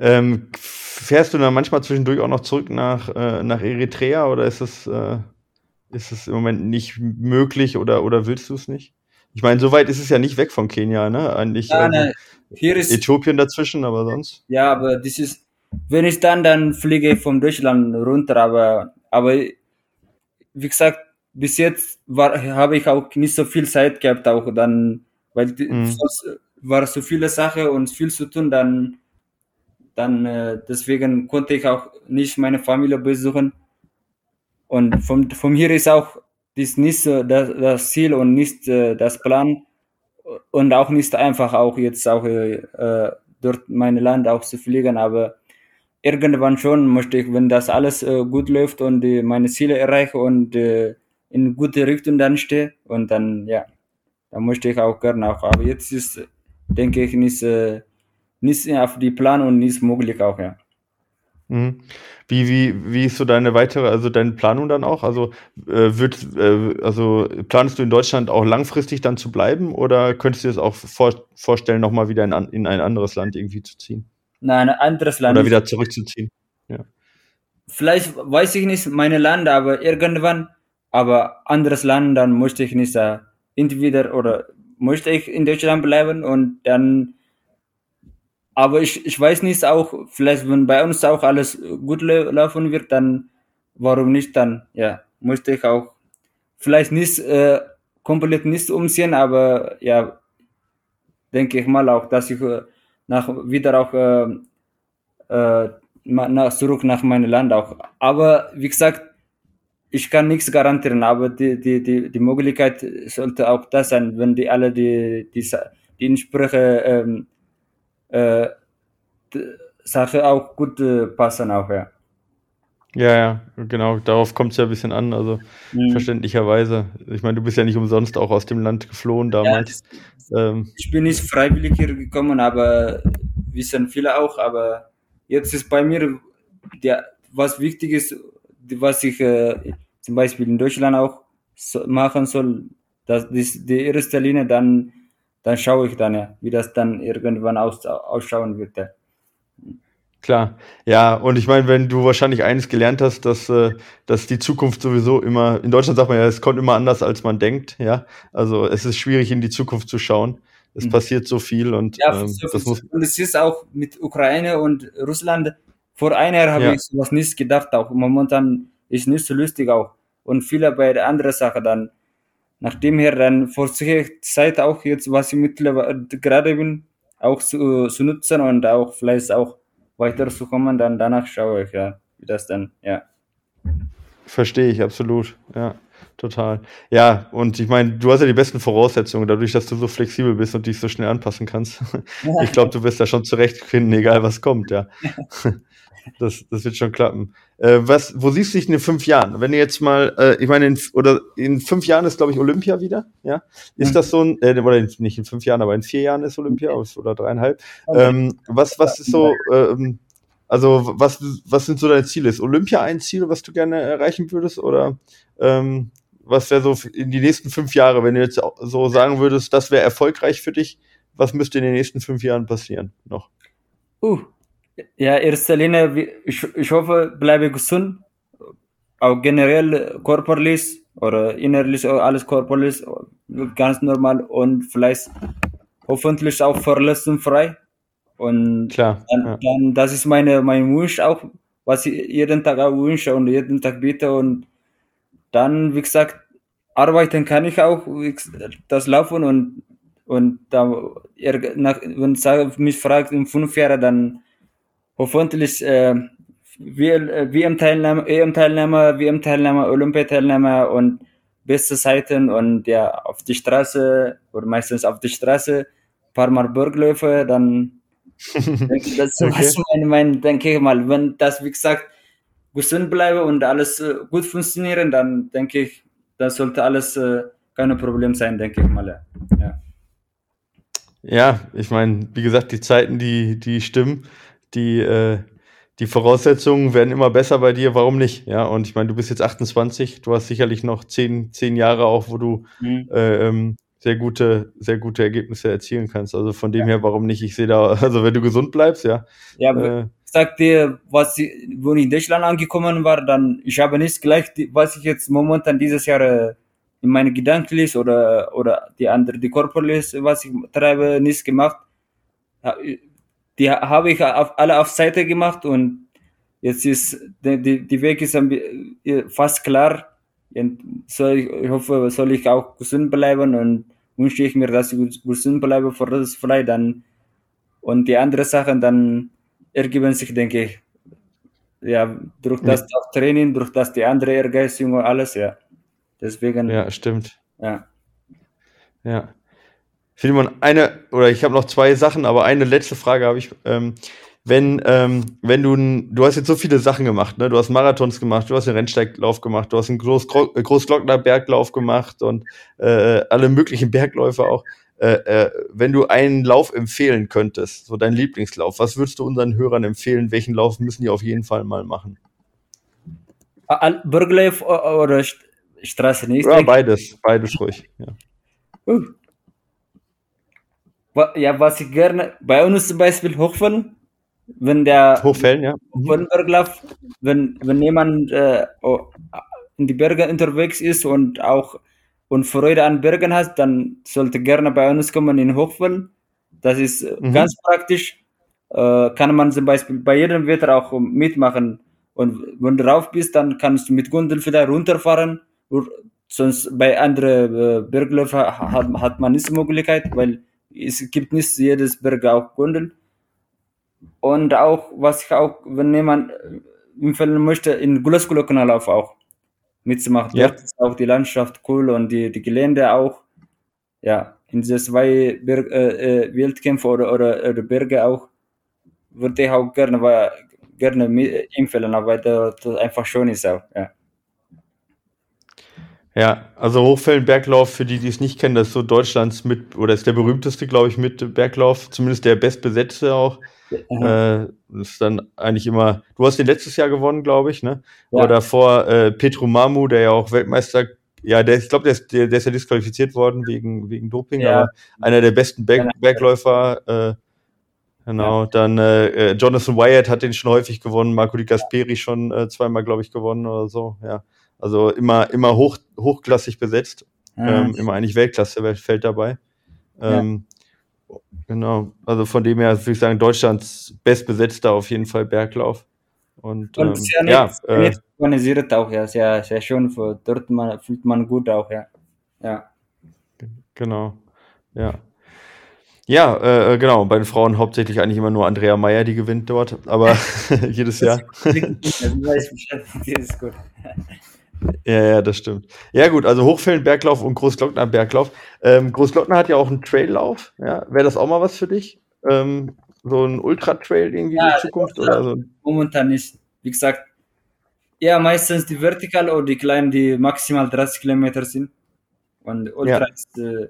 Ähm, fährst du dann manchmal zwischendurch auch noch zurück nach, äh, nach Eritrea oder ist es, äh, ist es im Moment nicht möglich oder, oder willst du es nicht? Ich meine, so weit ist es ja nicht weg von Kenia, ne? Eigentlich ja, also, hier ist Äthiopien dazwischen, aber sonst. Ja, aber das ist, wenn ich dann, dann fliege ich von Deutschland runter, aber, aber wie gesagt, bis jetzt war, habe ich auch nicht so viel Zeit gehabt, auch dann, weil mhm. sonst war so viele Sachen und viel zu tun, dann, dann äh, deswegen konnte ich auch nicht meine Familie besuchen. Und von, von hier ist auch das nicht das, das Ziel und nicht äh, das Plan und auch nicht einfach auch jetzt auch äh, dort mein Land auch zu fliegen, aber irgendwann schon möchte ich, wenn das alles äh, gut läuft und äh, meine Ziele erreiche und äh, in gute Richtung dann stehe und dann, ja, dann möchte ich auch gerne auch. Aber jetzt ist, denke ich, nicht, äh, nicht auf die Plan und nicht möglich auch, ja. Mhm. Wie, wie, wie ist so deine weitere, also deine Planung dann auch? Also, äh, wird, äh, also planst du in Deutschland auch langfristig dann zu bleiben oder könntest du dir das auch vor, vorstellen, nochmal wieder in, in ein anderes Land irgendwie zu ziehen? Nein, ein anderes Land. Oder wieder zurückzuziehen. Ja. Vielleicht weiß ich nicht meine Land, aber irgendwann, aber anderes Land, dann möchte ich nicht da. Entweder oder möchte ich in Deutschland bleiben und dann, aber ich, ich weiß nicht auch, vielleicht wenn bei uns auch alles gut laufen wird, dann warum nicht dann, ja, möchte ich auch vielleicht nicht äh, komplett nicht umziehen, aber ja, denke ich mal auch, dass ich äh, nach, wieder auch äh, äh, nach, zurück nach meinem Land auch. Aber wie gesagt, ich kann nichts garantieren, aber die, die, die, die Möglichkeit sollte auch das sein, wenn die alle die, die, die entsprechende ähm, äh, Sache auch gut äh, passen auch, ja. Ja, ja, genau, darauf kommt es ja ein bisschen an, also mhm. verständlicherweise. Ich meine, du bist ja nicht umsonst auch aus dem Land geflohen damals. Ja, ähm. Ich bin nicht freiwillig hier gekommen, aber wissen viele auch, aber jetzt ist bei mir, der, was wichtig ist, was ich äh, zum Beispiel in Deutschland auch so machen soll, dass das die erste Linie, dann, dann schaue ich dann ja, wie das dann irgendwann aus, ausschauen wird. Ja. Klar, ja, und ich meine, wenn du wahrscheinlich eines gelernt hast, dass, äh, dass die Zukunft sowieso immer, in Deutschland sagt man ja, es kommt immer anders, als man denkt, ja. Also es ist schwierig, in die Zukunft zu schauen. Es mhm. passiert so viel und ja, ähm, so das muss. Und es ist auch mit Ukraine und Russland. Vor einer Jahr habe ja. ich sowas nicht gedacht, auch momentan ist nicht so lustig auch. Und viele bei der anderen Sache dann. Nachdem her dann vor solcher Zeit auch jetzt, was ich mittlerweile gerade bin, auch zu, zu nutzen und auch vielleicht auch weiterzukommen, dann danach schaue ich, ja, wie das dann, ja. Verstehe ich, absolut, ja, total. Ja, und ich meine, du hast ja die besten Voraussetzungen, dadurch, dass du so flexibel bist und dich so schnell anpassen kannst. ich glaube, du wirst da schon zurechtfinden, egal was kommt, ja. das, das wird schon klappen. Äh, was, wo siehst du dich in den fünf Jahren? Wenn du jetzt mal, äh, ich meine, in, oder in fünf Jahren ist, glaube ich, Olympia wieder, ja? Ist mhm. das so ein, äh, oder nicht in fünf Jahren, aber in vier Jahren ist Olympia oder dreieinhalb. Ähm, was, was ist so, ähm, also was, was sind so deine Ziele? Ist Olympia ein Ziel, was du gerne erreichen würdest? Oder ähm, was wäre so in die nächsten fünf Jahre, wenn du jetzt so sagen würdest, das wäre erfolgreich für dich? Was müsste in den nächsten fünf Jahren passieren noch? Uh, ja, erster Linie, ich, ich hoffe, bleibe gesund. Auch generell körperlich oder innerlich alles körperlich, ganz normal und vielleicht hoffentlich auch verletzungsfrei. Und Klar, dann, ja. dann, das ist meine, mein Wunsch auch, was ich jeden Tag auch wünsche und jeden Tag bitte. Und dann, wie gesagt, arbeiten kann ich auch, das Laufen und, und da, nach, wenn ich mich fragt, in fünf Jahren, dann hoffentlich äh, WM-Teilnehmer, EM-Teilnehmer, WM-Teilnehmer, Olympiateilnehmer und beste Zeiten und ja, auf die Straße oder meistens auf die Straße, paar Mal Bergläufe, dann das ist okay. was mein, mein, denke ich mal, wenn das, wie gesagt, gesund bleibe und alles äh, gut funktionieren, dann denke ich, das sollte alles äh, kein Problem sein, denke ich mal. Ja, ja ich meine, wie gesagt, die Zeiten, die, die stimmen die, äh, die Voraussetzungen werden immer besser bei dir, warum nicht? Ja, und ich meine, du bist jetzt 28, du hast sicherlich noch zehn, zehn Jahre auch, wo du mhm. äh, ähm, sehr gute, sehr gute Ergebnisse erzielen kannst. Also von dem ja. her, warum nicht? Ich sehe da, also wenn du gesund bleibst, ja. Ja, äh, ich sag dir, was, wo ich in Deutschland angekommen war, dann, ich habe nicht gleich, was ich jetzt momentan dieses Jahr äh, in meine Gedanken oder, oder die andere, die körperlich, was ich treibe, nicht gemacht die habe ich auf, alle auf Seite gemacht und jetzt ist die, die, die Weg ist fast klar. Und soll ich, ich hoffe, soll ich auch gesund bleiben und wünsche ich mir, dass ich gesund bleibe vor das frei dann und die anderen Sachen dann ergeben sich, denke ich. Ja, durch das ja. Training, durch das die andere Ehrgeizung und alles, ja. Deswegen. Ja, stimmt. Ja. Ja. Philemon, eine, oder ich habe noch zwei Sachen, aber eine letzte Frage habe ich. Ähm, wenn, ähm, wenn du, du hast jetzt so viele Sachen gemacht, ne? Du hast Marathons gemacht, du hast einen Rennsteiglauf gemacht, du hast einen Groß Großglockner Berglauf gemacht und äh, alle möglichen Bergläufe auch. Äh, äh, wenn du einen Lauf empfehlen könntest, so dein Lieblingslauf, was würdest du unseren Hörern empfehlen? Welchen Lauf müssen die auf jeden Fall mal machen? Berglauf oder Straße? Ja, beides, beides ruhig. Ja. Uh ja, was ich gerne, bei uns zum Beispiel Hochfällen, wenn der Hochfällen, ja. Berglauf, wenn, wenn jemand äh, in die Berge unterwegs ist und auch und Freude an Bergen hat, dann sollte gerne bei uns kommen in Hochfällen. Das ist mhm. ganz praktisch. Äh, kann man zum Beispiel bei jedem Wetter auch mitmachen. Und wenn du drauf bist, dann kannst du mit Gondel vielleicht runterfahren. Sonst bei anderen äh, Bergläufen hat, hat man nicht die Möglichkeit, weil es gibt nicht jedes Berg auch Kunden. Und auch, was ich auch, wenn jemand empfehlen möchte, in Gulaskula-Kanalauf auch mitzumachen. Ja. Dort ist auch die Landschaft cool und die, die Gelände auch. Ja, in diese zwei Berg, äh, äh, Wildkämpfe oder, oder, oder Berge auch würde ich auch gerne, weil, gerne empfehlen, weil das einfach schön ist auch. Ja. Ja, also Hochfelden-Berglauf, für die, die es nicht kennen, das ist so Deutschlands mit, oder ist der berühmteste, glaube ich, mit Berglauf, zumindest der bestbesetzte auch. Äh, das ist dann eigentlich immer, du hast den letztes Jahr gewonnen, glaube ich, ne? Ja. Oder davor äh, Petru Mamu, der ja auch Weltmeister, ja, der, ich glaube, der ist, der, der ist ja disqualifiziert worden wegen, wegen Doping, ja. aber einer der besten Berg, Bergläufer, äh, Genau, ja. dann äh, äh, Jonathan Wyatt hat den schon häufig gewonnen, Marco Di Gasperi schon äh, zweimal, glaube ich, gewonnen oder so, ja. Also immer, immer hoch, hochklassig besetzt. Ja. Ähm, immer eigentlich Weltklasse fällt dabei. Ähm, ja. Genau. Also von dem her würde ich sagen, Deutschlands bestbesetzter auf jeden Fall Berglauf. Und, Und ähm, ja, ja äh, organisiert auch, ja, sehr, sehr schön. Für, dort man, fühlt man gut auch, ja. Ja. Genau. Ja. Ja, äh, genau. Bei den Frauen hauptsächlich eigentlich immer nur Andrea Meyer, die gewinnt dort, aber jedes Jahr. Das ist gut. Ja, ja, das stimmt. Ja, gut, also Hochfelden-Berglauf und Großglockner-Berglauf. Ähm, Großglockner hat ja auch einen Traillauf. Ja, Wäre das auch mal was für dich? Ähm, so ein Ultra-Trail irgendwie ja, in Zukunft? Oder so? Momentan nicht. Wie gesagt, ja, meistens die Vertikal oder die kleinen, die maximal 30 Kilometer sind. Und Ultra ja. ist, äh,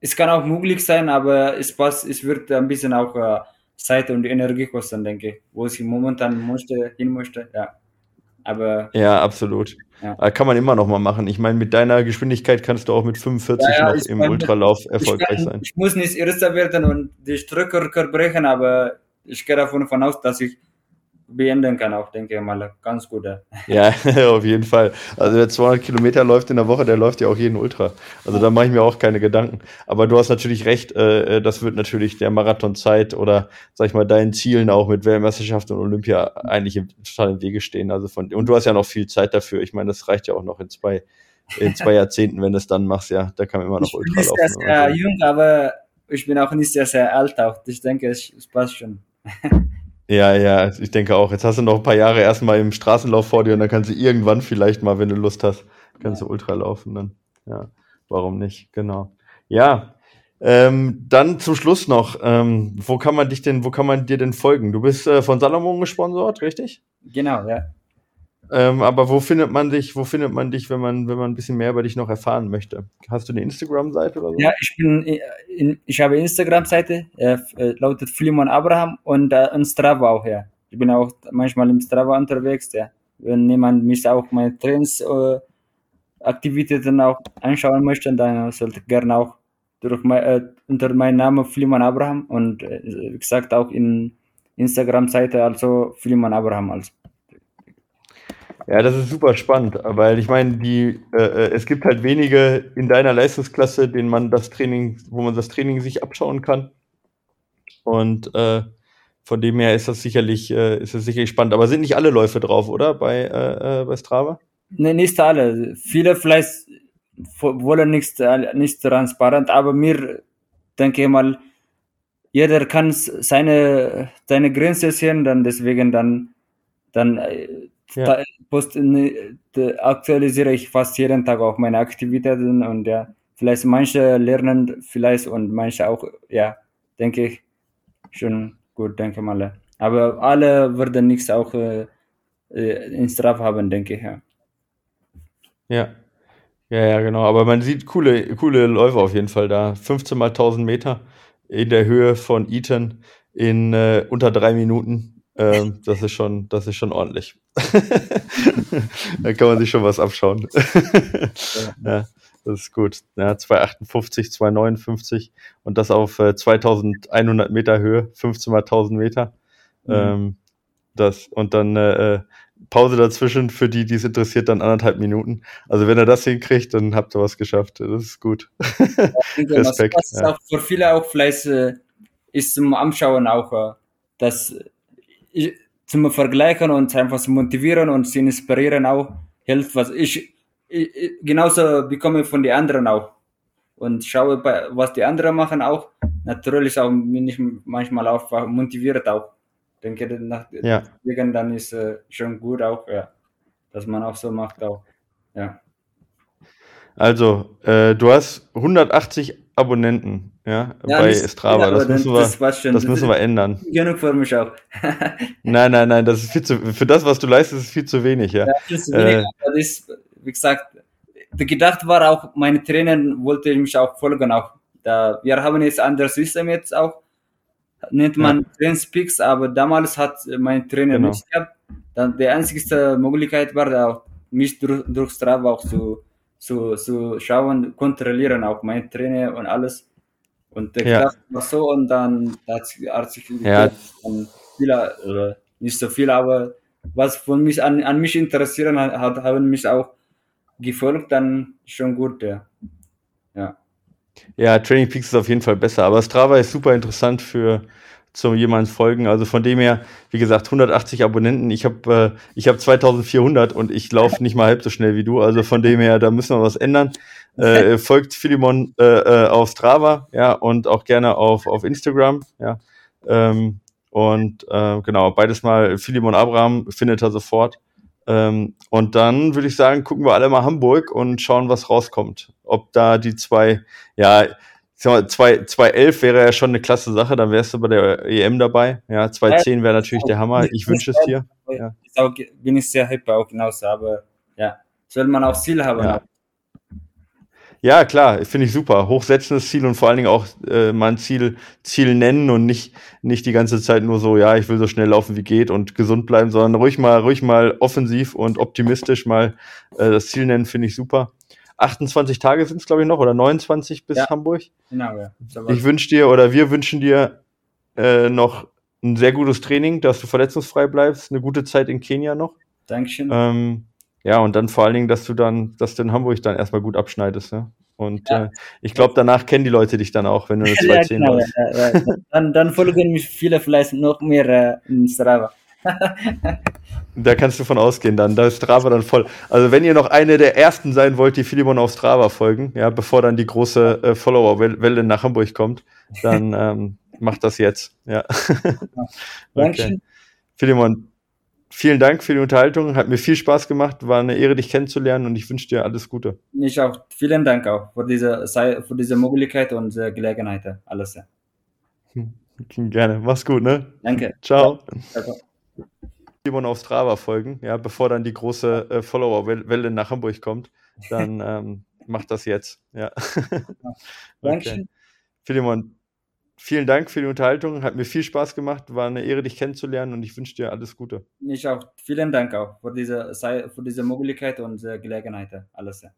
es kann auch möglich sein, aber es passt, es wird ein bisschen auch äh, Zeit und Energie kosten, denke ich, wo ich momentan möchte, hin möchte, ja. Aber. Ja, absolut. Ja. Kann man immer noch mal machen. Ich meine, mit deiner Geschwindigkeit kannst du auch mit 45 ja, noch im Ultralauf erfolgreich kann, sein. Ich muss nicht Erster werden und die Strecke brechen, aber ich gehe davon aus, dass ich beenden kann, auch denke ich mal. Ganz gut. Ja, auf jeden Fall. Also wer 200 Kilometer läuft in der Woche, der läuft ja auch jeden Ultra. Also da mache ich mir auch keine Gedanken. Aber du hast natürlich recht, äh, äh, das wird natürlich der Marathonzeit oder, sag ich mal, deinen Zielen auch mit Weltmeisterschaft und Olympia eigentlich im, total im Wege stehen. Also von, und du hast ja noch viel Zeit dafür. Ich meine, das reicht ja auch noch in zwei, in zwei Jahrzehnten, wenn du es dann machst, ja. Da kann man immer noch Ultra laufen. Ich bin sehr, sehr jung, aber ich bin auch nicht sehr, sehr alt auch. Ich denke, es passt schon. Ja, ja, ich denke auch. Jetzt hast du noch ein paar Jahre erstmal im Straßenlauf vor dir und dann kannst du irgendwann vielleicht mal, wenn du Lust hast, kannst du Ultra laufen dann. Ja, warum nicht? Genau. Ja, ähm, dann zum Schluss noch, ähm, wo kann man dich denn, wo kann man dir denn folgen? Du bist äh, von Salomon gesponsert, richtig? Genau, ja. Ähm, aber wo findet man dich, wo findet man dich, wenn man, wenn man ein bisschen mehr über dich noch erfahren möchte? Hast du eine Instagram-Seite oder so? Ja, ich bin, äh, in, ich habe Instagram-Seite, äh, äh, lautet Philemon Abraham und, äh, und Strava auch, ja. Ich bin auch manchmal im Strava unterwegs, ja. Wenn jemand mich auch meine Trains, äh, Aktivitäten auch anschauen möchte, dann sollte gerne auch durch mein, äh, unter meinem Namen Philemon Abraham und äh, wie gesagt auch in Instagram-Seite also Philemon Abraham also. Ja, das ist super spannend, weil ich meine, die, äh, äh, es gibt halt wenige in deiner Leistungsklasse, denen man das Training, wo man das Training sich abschauen kann. Und äh, von dem her ist das sicherlich, äh, ist das sicherlich spannend. Aber sind nicht alle Läufe drauf, oder? Bei, äh, äh bei Strava? Nee, nicht alle. Viele vielleicht wollen nicht, äh, nicht transparent, aber mir denke ich mal, jeder kann seine, seine Grenze sehen, dann deswegen dann, dann ja. Post, ne, aktualisiere ich fast jeden Tag auch meine Aktivitäten und ja, vielleicht manche lernen vielleicht und manche auch, ja, denke ich, schon gut, denke mal. Aber alle würden nichts auch äh, äh in Straf haben, denke ich, ja. Ja. Ja, ja, genau. Aber man sieht coole, coole Läufe auf jeden Fall da. 15 mal 1000 Meter in der Höhe von Eton in äh, unter drei Minuten. Ähm, das ist schon, das ist schon ordentlich. da kann man sich schon was abschauen. ja, das ist gut. Ja, 258, 259 und das auf äh, 2100 Meter Höhe, 15 mal 1000 Meter. Mhm. Ähm, das, und dann äh, äh, Pause dazwischen für die, die es interessiert, dann anderthalb Minuten. Also wenn er das hinkriegt, dann habt ihr was geschafft. Das ist gut. Ja, Respekt. Das, das ja. auch für viele auch vielleicht äh, ist zum Anschauen auch, äh, dass zum Vergleichen und einfach zu motivieren und zu inspirieren auch hilft, was ich, ich genauso bekomme von den anderen auch. Und schaue, was die anderen machen auch. Natürlich auch bin ich manchmal auch motiviert auch. Denke, nach, ja. deswegen dann ist äh, schon gut auch, ja, dass man auch so macht auch. Ja. Also, äh, du hast 180 Abonnenten, ja, ja bei nicht, Strava. Ja, das, müssen wir, das, das müssen wir ändern. Genug für mich auch. nein, nein, nein, das ist viel zu, für das, was du leistest, ist viel zu wenig, ja. ja viel zu wenig, äh, das ist, wie gesagt, gedacht war auch, meine Trainer wollte mich auch folgen, auch. Da, wir haben jetzt ein anderes System jetzt auch, nennt man ja. Trainspeaks, aber damals hat mein Trainer genau. nicht gehabt. Dann die einzige Möglichkeit war, auch, mich durch, durch Strava auch zu zu, zu schauen, kontrollieren, auch mein Trainer und alles. Und der ja. war so und dann hat, sich ja. oder nicht so viel, aber was von mich an, an mich interessieren hat, haben mich auch gefolgt, dann schon gut, ja. Ja, ja Training Peaks ist auf jeden Fall besser, aber Strava ist super interessant für, zu jemand folgen. Also von dem her, wie gesagt, 180 Abonnenten. Ich habe äh, ich hab 2400 und ich laufe nicht mal halb so schnell wie du. Also von dem her, da müssen wir was ändern. Äh, folgt Philemon äh, äh, auf Strava, ja, und auch gerne auf, auf Instagram, ja. Ähm, und äh, genau, beides mal Philemon Abraham findet er sofort. Ähm, und dann würde ich sagen, gucken wir alle mal Hamburg und schauen, was rauskommt. Ob da die zwei, ja, 211 wäre ja schon eine klasse Sache, dann wärst du bei der EM dabei. Ja, 210 wäre natürlich der Hammer. Ich wünsche es dir. Ja. Bin ich sehr happy auch genauso, aber ja, soll man auch Ziel haben. Ja. Ja, klar, finde ich super. Hochsetzendes Ziel und vor allen Dingen auch äh, mal ein Ziel, Ziel nennen und nicht, nicht die ganze Zeit nur so, ja, ich will so schnell laufen wie geht und gesund bleiben, sondern ruhig mal, ruhig mal offensiv und optimistisch mal äh, das Ziel nennen, finde ich super. 28 Tage sind es, glaube ich, noch, oder 29 bis Ja. Hamburg. Genau, ja. Ich wünsche dir oder wir wünschen dir äh, noch ein sehr gutes Training, dass du verletzungsfrei bleibst, eine gute Zeit in Kenia noch. Dankeschön. Ähm, ja, und dann vor allen Dingen, dass du dann, dass du in Hamburg dann erstmal gut abschneidest, ja. Und Ja. äh, ich glaube, danach kennen die Leute dich dann auch, wenn du eine ja, 210 genau, läufst. ja, ja. Dann, dann folgen mich viele vielleicht noch mehr äh, in Strava. Da kannst du von ausgehen dann. Da ist Strava dann voll. Also wenn ihr noch eine der ersten sein wollt, die Philemon auf Strava folgen, ja, bevor dann die große äh, Follower-Welle nach Hamburg kommt, dann ähm, macht das jetzt. Ja. okay. Dankeschön. Philemon, vielen Dank für die Unterhaltung. Hat mir viel Spaß gemacht. War eine Ehre, dich kennenzulernen und ich wünsche dir alles Gute. Ich auch. Vielen Dank auch für diese, für diese Möglichkeit und äh, Gelegenheit. Alles. ja. Gerne. Mach's gut, ne? Danke. Ciao. Ciao. Simon auf Strava folgen, ja, bevor dann die große äh, Follower-Welle nach Hamburg kommt, dann ähm, macht das jetzt. Ja. okay. Dankeschön. Philemon, vielen Dank für die Unterhaltung. Hat mir viel Spaß gemacht. War eine Ehre, dich kennenzulernen und ich wünsche dir alles Gute. Ich auch. Vielen Dank auch für diese, für diese Möglichkeit und äh, Gelegenheit. Alles. ja.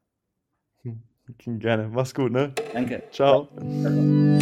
Gerne. Mach's gut, ne? Danke. Ciao. Ciao.